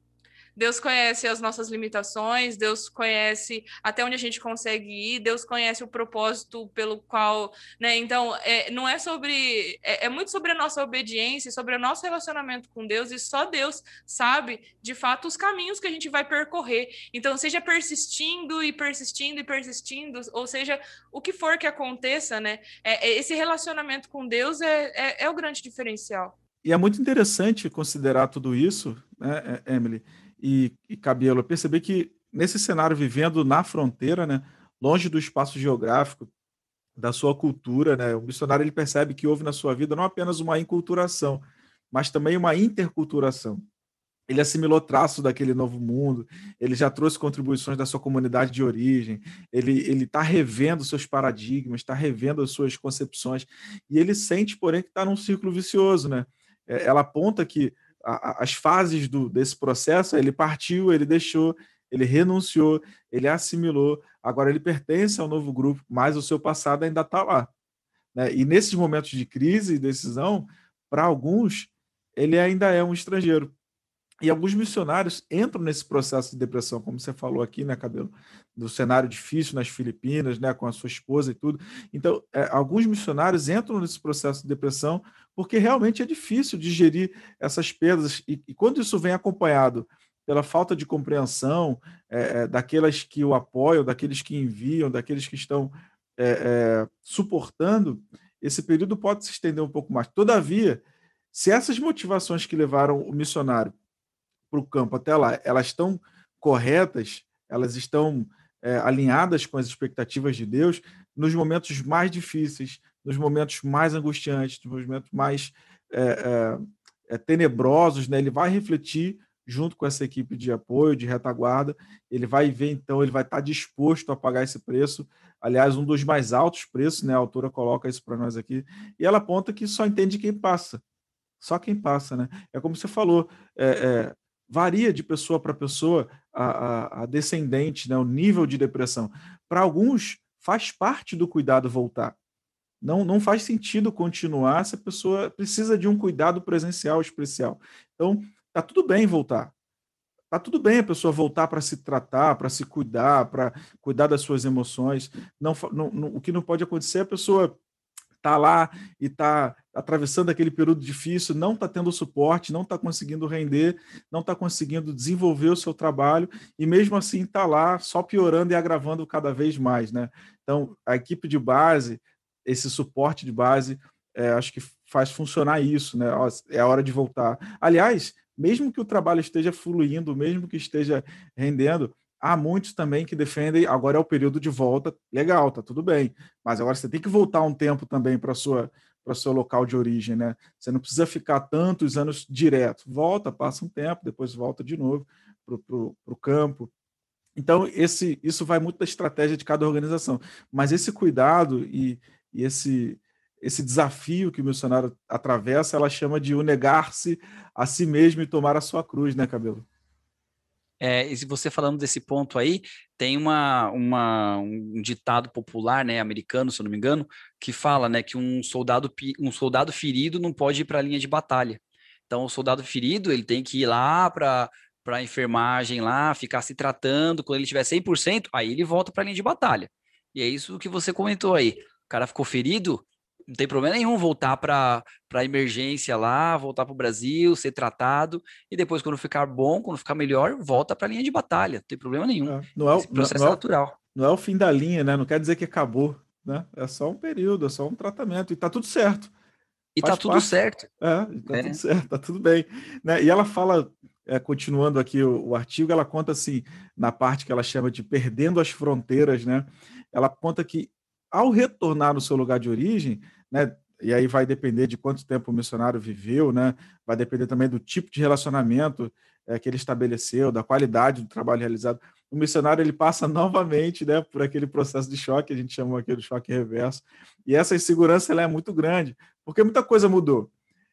Deus conhece as nossas limitações, Deus conhece até onde a gente consegue ir, Deus conhece o propósito pelo qual, né? Então, é, não é sobre. É, é muito sobre a nossa obediência, sobre o nosso relacionamento com Deus, e só Deus sabe, de fato, os caminhos que a gente vai percorrer. Então, seja persistindo e persistindo e persistindo, ou seja, o que for que aconteça, né? É, é esse relacionamento com Deus é, é, é o grande diferencial. E é muito interessante considerar tudo isso, né, é, Emily e, e Cabelo, perceber que nesse cenário, vivendo na fronteira, né, longe do espaço geográfico, da sua cultura, né, o missionário ele percebe que houve na sua vida não apenas uma inculturação, mas também uma interculturação. Ele assimilou traços daquele novo mundo, ele já trouxe contribuições da sua comunidade de origem, ele está revendo seus paradigmas, está revendo as suas concepções, e ele sente, porém, que está num círculo vicioso, né? É, ela aponta que a, as fases do, desse processo, ele partiu, ele deixou, ele renunciou, ele assimilou, agora ele pertence ao novo grupo, mas o seu passado ainda está lá. Né? E nesses momentos de crise e decisão, para alguns, ele ainda é um estrangeiro. E alguns missionários entram nesse processo de depressão, como você falou aqui, né, Cabelo? Do cenário difícil nas Filipinas, né, com a sua esposa e tudo. Então, é, alguns missionários entram nesse processo de depressão porque realmente é difícil digerir essas perdas. E, e quando isso vem acompanhado pela falta de compreensão é, é, daquelas que o apoiam, daqueles que enviam, daqueles que estão é, é, suportando, esse período pode se estender um pouco mais. Todavia, se essas motivações que levaram o missionário para o campo até lá, elas estão corretas, elas estão é, alinhadas com as expectativas de Deus, nos momentos mais difíceis, nos momentos mais angustiantes, nos momentos mais é, é, tenebrosos, né? ele vai refletir junto com essa equipe de apoio, de retaguarda, ele vai ver, então, ele vai estar disposto a pagar esse preço, aliás, um dos mais altos preços, né? A autora coloca isso para nós aqui, e ela aponta que só entende quem passa, só quem passa, né? É como você falou, é, é, varia de pessoa para pessoa a, a, a, descendente, né, o nível de depressão. Para alguns, faz parte do cuidado voltar. Não, não faz sentido continuar se a pessoa precisa de um cuidado presencial especial. Então, tá tudo bem voltar. Tá tudo bem a pessoa voltar para se tratar, para se cuidar, para cuidar das suas emoções. Não, não, não, o que não pode acontecer é a pessoa está lá e está atravessando aquele período difícil, não está tendo suporte, não está conseguindo render, não está conseguindo desenvolver o seu trabalho e mesmo assim está lá só piorando e agravando cada vez mais, né? Então a equipe de base, esse suporte de base, é, acho que faz funcionar isso, né? É a hora de voltar. Aliás, mesmo que o trabalho esteja fluindo, mesmo que esteja rendendo, Há muitos também que defendem agora é o período de volta, legal, tá tudo bem, mas agora você tem que voltar um tempo também para sua para seu local de origem, né? Você não precisa ficar tantos anos direto. Volta, passa um tempo, depois volta de novo para o campo. Então, esse, isso vai muito da estratégia de cada organização. Mas esse cuidado e, e esse, esse desafio que o missionário atravessa, ela chama de o negar-se a si mesmo e tomar a sua cruz, né, Cabelo? É, e você falando desse ponto aí, tem uma, uma, um ditado popular, né, americano, se eu não me engano, que fala, né, que um soldado, um soldado ferido não pode ir para a linha de batalha. Então, o soldado ferido, ele tem que ir lá para para a enfermagem lá, ficar se tratando, quando ele tiver 100%, aí ele volta para a linha de batalha. E é isso que você comentou aí. O cara ficou ferido, não tem problema nenhum voltar para a emergência lá, voltar para o Brasil, ser tratado, e depois, quando ficar bom, quando ficar melhor, volta para a linha de batalha, não tem problema nenhum. É, não é, Esse processo não, é, natural. Não é o fim da linha, né? Não quer dizer que acabou, né? É só um período, é só um tratamento, e tá tudo certo. E tá Faz tá tudo parte. certo. É, tá é. tudo certo, tá tudo bem. Né? E ela fala, é, continuando aqui o, o, artigo, ela conta assim, na parte que ela chama de perdendo as fronteiras, né? Ela conta que ao retornar no seu lugar de origem, né? E aí vai depender de quanto tempo o missionário viveu, né? Vai depender também do tipo de relacionamento é, que ele estabeleceu, da qualidade do trabalho realizado. O missionário ele passa novamente, né, por aquele processo de choque, a gente chama aqui de choque reverso. E essa insegurança ela é muito grande, porque muita coisa mudou.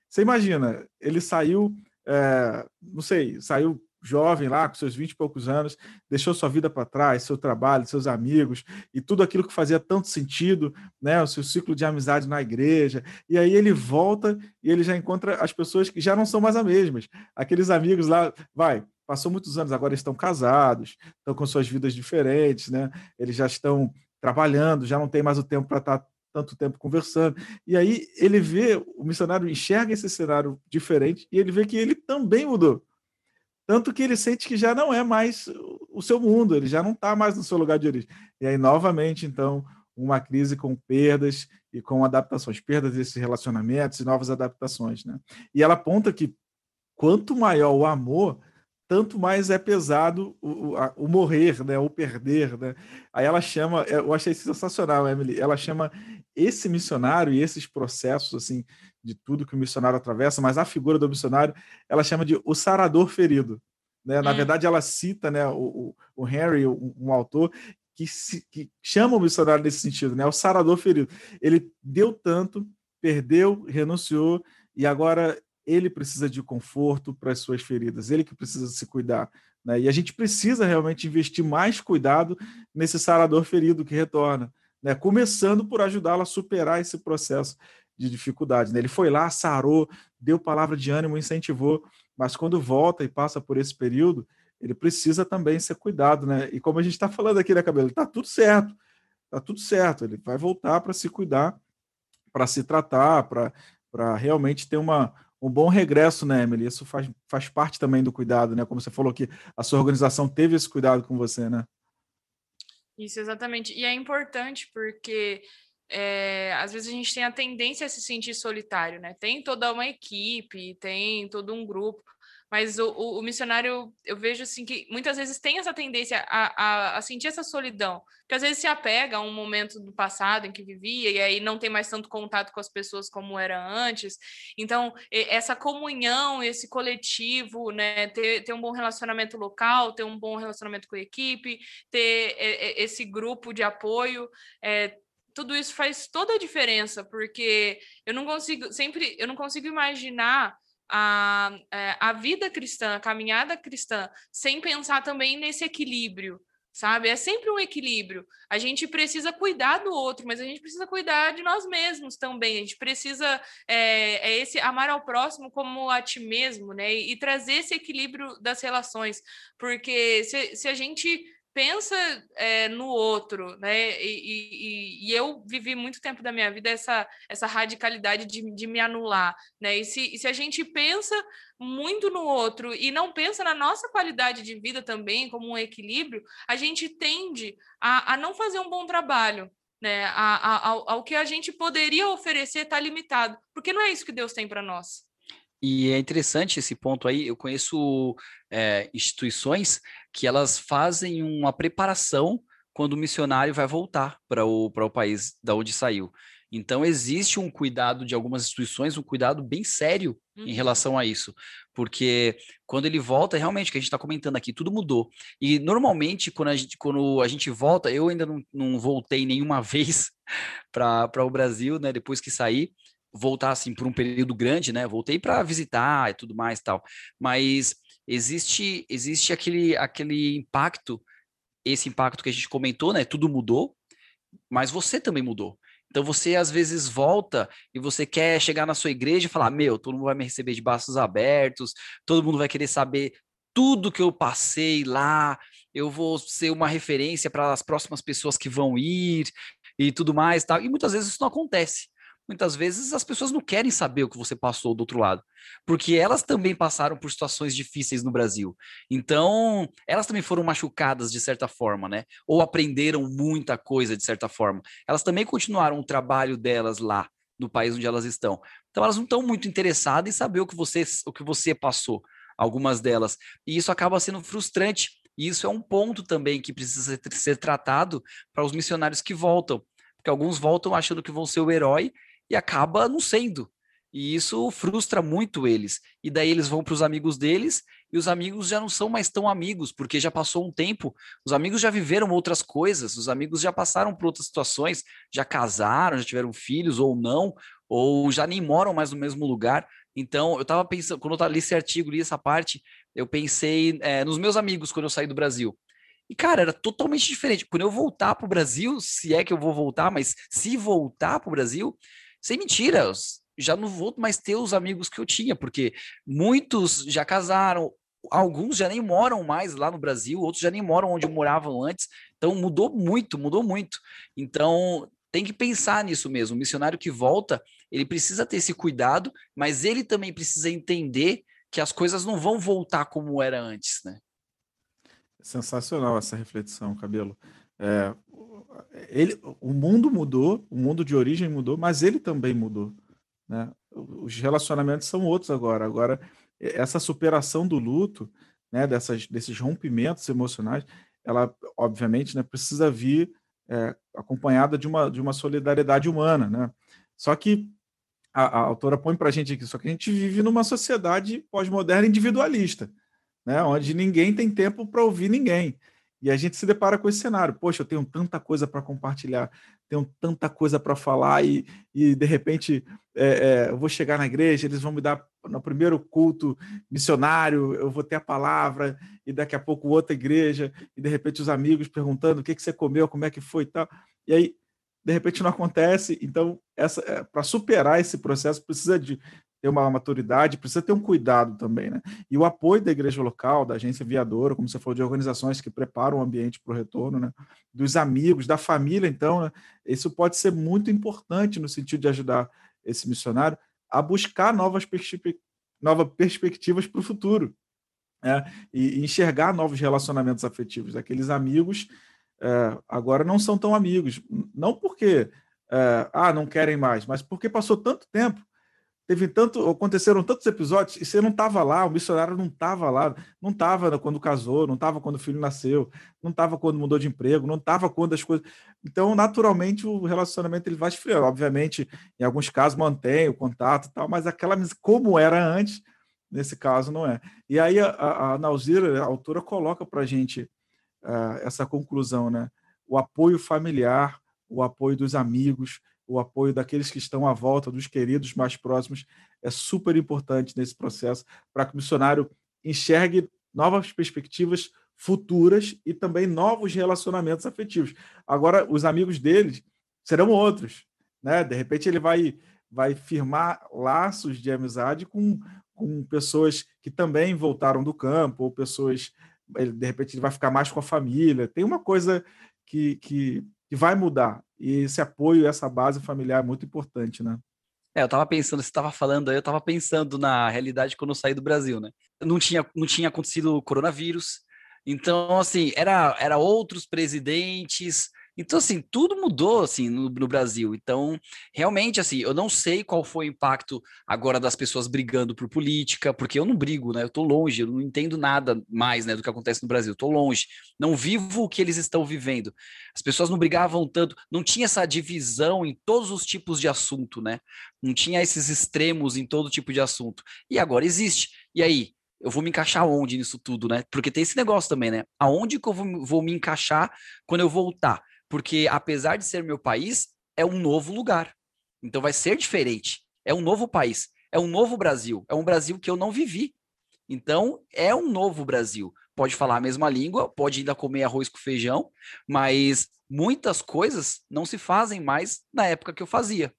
Você imagina, ele saiu, é, não sei, saiu jovem lá, com seus 20 e poucos anos, deixou sua vida para trás, seu trabalho, seus amigos e tudo aquilo que fazia tanto sentido, né, o seu ciclo de amizade na igreja. E aí ele volta e ele já encontra as pessoas que já não são mais as mesmas. Aqueles amigos lá, vai, passou muitos anos, agora estão casados, estão com suas vidas diferentes, né? Eles já estão trabalhando, já não tem mais o tempo para estar tanto tempo conversando. E aí ele vê, o missionário enxerga esse cenário diferente e ele vê que ele também mudou. Tanto que ele sente que já não é mais o seu mundo, ele já não está mais no seu lugar de origem. E aí, novamente, então, uma crise com perdas e com adaptações, perdas desses relacionamentos e novas adaptações. Né? E ela aponta que quanto maior o amor, tanto mais é pesado o, o, o, morrer, né? o perder. Né? Aí ela chama, eu achei sensacional, Emily, ela chama esse missionário e esses processos assim de tudo que o missionário atravessa, mas a figura do missionário ela chama de o sarador ferido. Né? Na hum. verdade, ela cita né, o, o Henry, um, um autor, que, se, que, chama o missionário nesse sentido, né? o sarador ferido. Ele deu tanto, perdeu, renunciou, e agora ele precisa de conforto para as suas feridas, ele que precisa se cuidar. Né? E a gente precisa realmente investir mais cuidado nesse sarador ferido que retorna, né? começando por ajudá-lo a superar esse processo de dificuldade. Né? Ele foi lá, sarou, deu palavra de ânimo, incentivou, mas quando volta e passa por esse período, ele precisa também ser cuidado. Né? E como a gente está falando aqui, né, Cabelo? Está tudo certo, está tudo certo. Ele vai voltar para se cuidar, para se tratar, para realmente ter uma, um bom regresso, né, Emily? Isso faz, faz parte também do cuidado, né? Como você falou que a sua organização teve esse cuidado com você, né? Isso, exatamente. E é importante porque é, às vezes a gente tem a tendência a se sentir solitário, né? Tem toda uma equipe, tem todo um grupo, mas o, o, o, missionário, eu vejo assim que muitas vezes tem essa tendência a, a, a, sentir essa solidão, que às vezes se apega a um momento do passado em que vivia e aí não tem mais tanto contato com as pessoas como era antes. Então, essa comunhão, esse coletivo, né, ter, ter um bom relacionamento local, ter um bom relacionamento com a equipe, ter esse grupo de apoio, é, tudo isso faz toda a diferença, porque eu não consigo, sempre, eu não consigo imaginar a, é, a vida cristã, a caminhada cristã, sem pensar também nesse equilíbrio, sabe? É sempre um equilíbrio. A gente precisa cuidar do outro, mas a gente precisa cuidar de nós mesmos também. A gente precisa é, é esse amar ao próximo como a ti mesmo, né? E, e trazer esse equilíbrio das relações, porque se, se a gente pensa é, no outro, né? E, e, e, eu vivi muito tempo da minha vida essa, essa radicalidade de, de me anular, né? E se, e se a gente pensa muito no outro e não pensa na nossa qualidade de vida também como um equilíbrio, a gente tende a, a não fazer um bom trabalho. Né, a, a, ao, ao que a gente poderia oferecer está limitado, porque não é isso que Deus tem para nós. E é interessante esse ponto aí. Eu conheço é, instituições que elas fazem uma preparação quando o missionário vai voltar para o, o país da onde saiu. Então, existe um cuidado de algumas instituições, um cuidado bem sério uhum. em relação a isso. Porque quando ele volta, realmente, o que a gente está comentando aqui, tudo mudou. E normalmente, quando a gente, quando a gente volta, eu ainda não, não voltei nenhuma vez para o Brasil, né? Depois que saí, voltar assim por um período grande, né? Voltei para visitar e tudo mais tal. Mas existe existe aquele aquele impacto, esse impacto que a gente comentou, né? Tudo mudou, mas você também mudou. Então você às vezes volta e você quer chegar na sua igreja e falar: "Meu, todo mundo vai me receber de braços abertos, todo mundo vai querer saber tudo que eu passei lá, eu vou ser uma referência para as próximas pessoas que vão ir e tudo mais, tal". E muitas vezes isso não acontece muitas vezes as pessoas não querem saber o que você passou do outro lado, porque elas também passaram por situações difíceis no Brasil. Então, elas também foram machucadas de certa forma, né? Ou aprenderam muita coisa de certa forma. Elas também continuaram o trabalho delas lá no país onde elas estão. Então, elas não estão muito interessadas em saber o que você, o que você passou, algumas delas. E isso acaba sendo frustrante. E isso é um ponto também que precisa ser, tratado para os missionários que voltam. Porque alguns voltam achando que vão ser o herói e acaba não sendo. E isso frustra muito eles. E daí eles vão para os amigos deles e os amigos já não são mais tão amigos, porque já passou um tempo, os amigos já viveram outras coisas, os amigos já passaram por outras situações, já casaram, já tiveram filhos ou não, ou já nem moram mais no mesmo lugar. Então, eu estava pensando, quando eu li esse artigo, li essa parte, eu pensei é, nos meus amigos quando eu saí do Brasil. E, cara, era totalmente diferente. Quando eu voltar para o Brasil, se é que eu vou voltar, mas se voltar para o Brasil, sem mentiras, já não vou mais ter os amigos que eu tinha, porque muitos já casaram, alguns já nem moram mais lá no Brasil, outros já nem moram onde moravam antes. Então mudou muito, mudou muito. Então tem que pensar nisso mesmo. O missionário que volta, ele precisa ter esse cuidado, mas ele também precisa entender que as coisas não vão voltar como era antes, né? Sensacional essa reflexão, Cabelo. É, ele, o mundo mudou, o mundo de origem mudou, mas ele também mudou. Né? Os relacionamentos são outros agora. Agora, essa superação do luto, né, dessas, desses rompimentos emocionais, ela, obviamente, né, precisa vir é, acompanhada de uma, de uma solidariedade humana. Né? Só que a, a autora põe para a gente aqui, só que a gente vive numa sociedade pós-moderna individualista, né, onde ninguém tem tempo para ouvir ninguém. E a gente se depara com esse cenário. Poxa, eu tenho tanta coisa para compartilhar, tenho tanta coisa para falar, e, e de repente é, é, eu vou chegar na igreja, eles vão me dar no primeiro culto missionário, eu vou ter a palavra, e daqui a pouco outra igreja, e de repente os amigos perguntando o que, que você comeu, como é que foi e tal. E aí, de repente, não acontece. Então, essa é, para superar esse processo, precisa de ter uma maturidade, precisa ter um cuidado também, né? E o apoio da igreja local, da agência viadora, como você falou, de organizações que preparam o ambiente para o retorno, né? Dos amigos, da família, então, né? isso pode ser muito importante no sentido de ajudar esse missionário a buscar novas, perspe novas perspectivas para o futuro, né? E, enxergar novos relacionamentos afetivos. Aqueles amigos é, agora não são tão amigos, não porque é, ah, não querem mais, mas porque passou tanto tempo teve tanto, aconteceram tantos episódios e você não estava lá, o missionário não estava lá, não estava quando casou, não estava quando o filho nasceu, não estava quando mudou de emprego, não estava quando as coisas. Então, naturalmente, o relacionamento ele vai esfriando. Obviamente, em alguns casos mantém o contato tal, mas aquela como era antes, nesse caso não é. E aí a, a, a a autora, coloca para a gente uh, essa conclusão, né? O apoio familiar, o apoio dos amigos, o apoio daqueles que estão à volta, dos queridos mais próximos, é super importante nesse processo para que o missionário enxergue novas perspectivas futuras e também novos relacionamentos afetivos. Agora, os amigos deles serão outros, né? De repente ele vai vai firmar laços de amizade com, com pessoas que também voltaram do campo ou pessoas de repente ele vai ficar mais com a família. Tem uma coisa que, que, que vai mudar e esse apoio, essa base familiar é muito importante, né? É, eu tava pensando, você estava falando aí, eu tava pensando na realidade quando eu saí do Brasil, né? Não tinha, não tinha acontecido o coronavírus, então, assim, era, era outros presidentes, então, assim, tudo mudou, assim, no, no, Brasil. Então, realmente, assim, eu não sei qual foi o impacto agora das pessoas brigando por política, porque eu não brigo, né? Eu tô longe, eu não entendo nada mais, né, do que acontece no Brasil. Eu tô longe, não vivo o que eles estão vivendo. As pessoas não brigavam tanto, não tinha essa divisão em todos os tipos de assunto, né? Não tinha esses extremos em todo tipo de assunto. E agora existe. E aí, eu vou me encaixar onde nisso tudo, né? Porque tem esse negócio também, né? Aonde que eu vou, vou me encaixar quando eu voltar? Porque apesar de ser meu país, é um novo lugar. Então vai ser diferente. É um novo país, é um novo Brasil, é um Brasil que eu não vivi. Então é um novo Brasil. Pode falar a mesma língua, pode ainda comer arroz com feijão, mas muitas coisas não se fazem mais na época que eu fazia.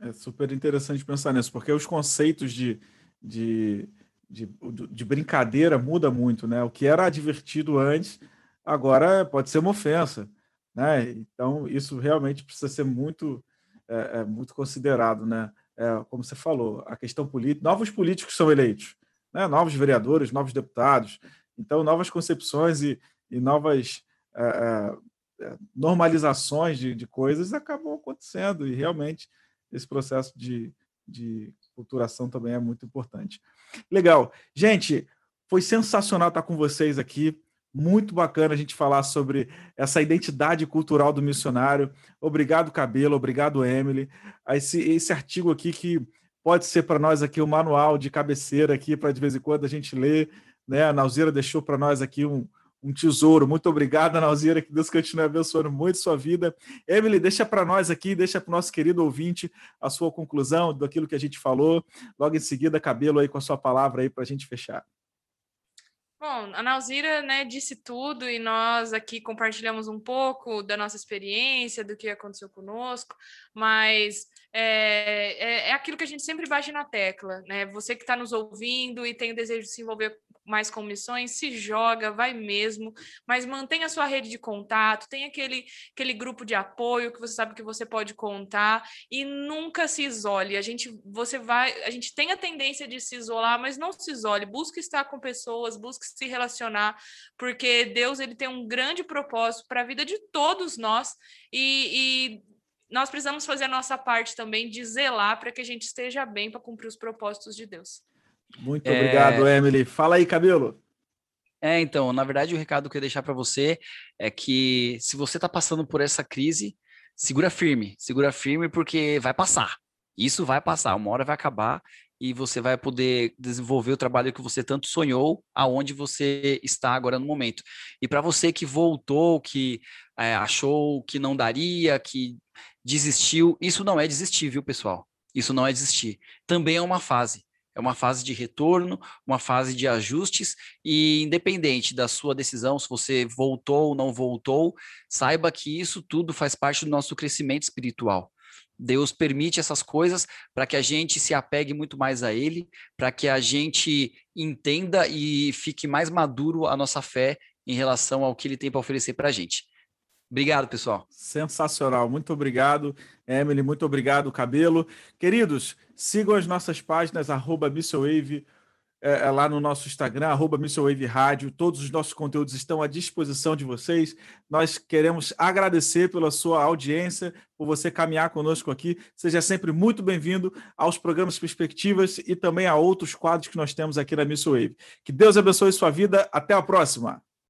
É super interessante pensar nisso, porque os conceitos de, de, de, de brincadeira muda muito, né? O que era divertido antes, agora pode ser uma ofensa. Né? Então, isso realmente precisa ser muito, é, é, muito considerado. Né? É, como você falou, a questão política, novos políticos são eleitos, né? novos vereadores, novos deputados, então, novas concepções e, e novas é, é, é, normalizações de, de coisas acabam acontecendo, e realmente esse processo de, de culturação também é muito importante. Legal. Gente, foi sensacional estar com vocês aqui. Muito bacana a gente falar sobre essa identidade cultural do missionário. Obrigado, Cabelo, obrigado, Emily. Esse, esse artigo aqui que pode ser para nós aqui um manual de cabeceira aqui para de vez em quando a gente ler. Né? A Nalzira deixou para nós aqui um, um tesouro. Muito obrigado, Nalzira, que Deus continue abençoando muito sua vida. Emily, deixa para nós aqui, deixa para o nosso querido ouvinte a sua conclusão daquilo que a gente falou. Logo em seguida, Cabelo aí com a sua palavra aí para a gente fechar. Bom, a Nauzira né, disse tudo e nós aqui compartilhamos um pouco da nossa experiência, do que aconteceu conosco, mas é, é, é aquilo que a gente sempre bate na tecla, né? Você que está nos ouvindo e tem o desejo de se envolver mais comissões, se joga, vai mesmo, mas mantenha a sua rede de contato, tem aquele, aquele grupo de apoio que você sabe que você pode contar e nunca se isole. A gente, você vai, a gente tem a tendência de se isolar, mas não se isole, busque estar com pessoas, busque se relacionar, porque Deus ele tem um grande propósito para a vida de todos nós e, e nós precisamos fazer a nossa parte também de zelar para que a gente esteja bem para cumprir os propósitos de Deus. Muito é... obrigado, Emily. Fala aí, Cabelo. É, então, na verdade, o recado que eu ia deixar para você é que se você está passando por essa crise, segura firme, segura firme porque vai passar. Isso vai passar, uma hora vai acabar e você vai poder desenvolver o trabalho que você tanto sonhou, aonde você está agora no momento. E para você que voltou, que é, achou que não daria, que desistiu, isso não é desistir, viu, pessoal? Isso não é desistir. Também é uma fase. É uma fase de retorno, uma fase de ajustes, e independente da sua decisão, se você voltou ou não voltou, saiba que isso tudo faz parte do nosso crescimento espiritual. Deus permite essas coisas para que a gente se apegue muito mais a Ele, para que a gente entenda e fique mais maduro a nossa fé em relação ao que Ele tem para oferecer para a gente. Obrigado, pessoal. Sensacional. Muito obrigado, Emily. Muito obrigado, Cabelo. Queridos, sigam as nossas páginas, arroba é, é lá no nosso Instagram, arroba Missilwave Rádio. Todos os nossos conteúdos estão à disposição de vocês. Nós queremos agradecer pela sua audiência, por você caminhar conosco aqui. Seja sempre muito bem-vindo aos programas Perspectivas e também a outros quadros que nós temos aqui na Missilwave. Que Deus abençoe sua vida. Até a próxima.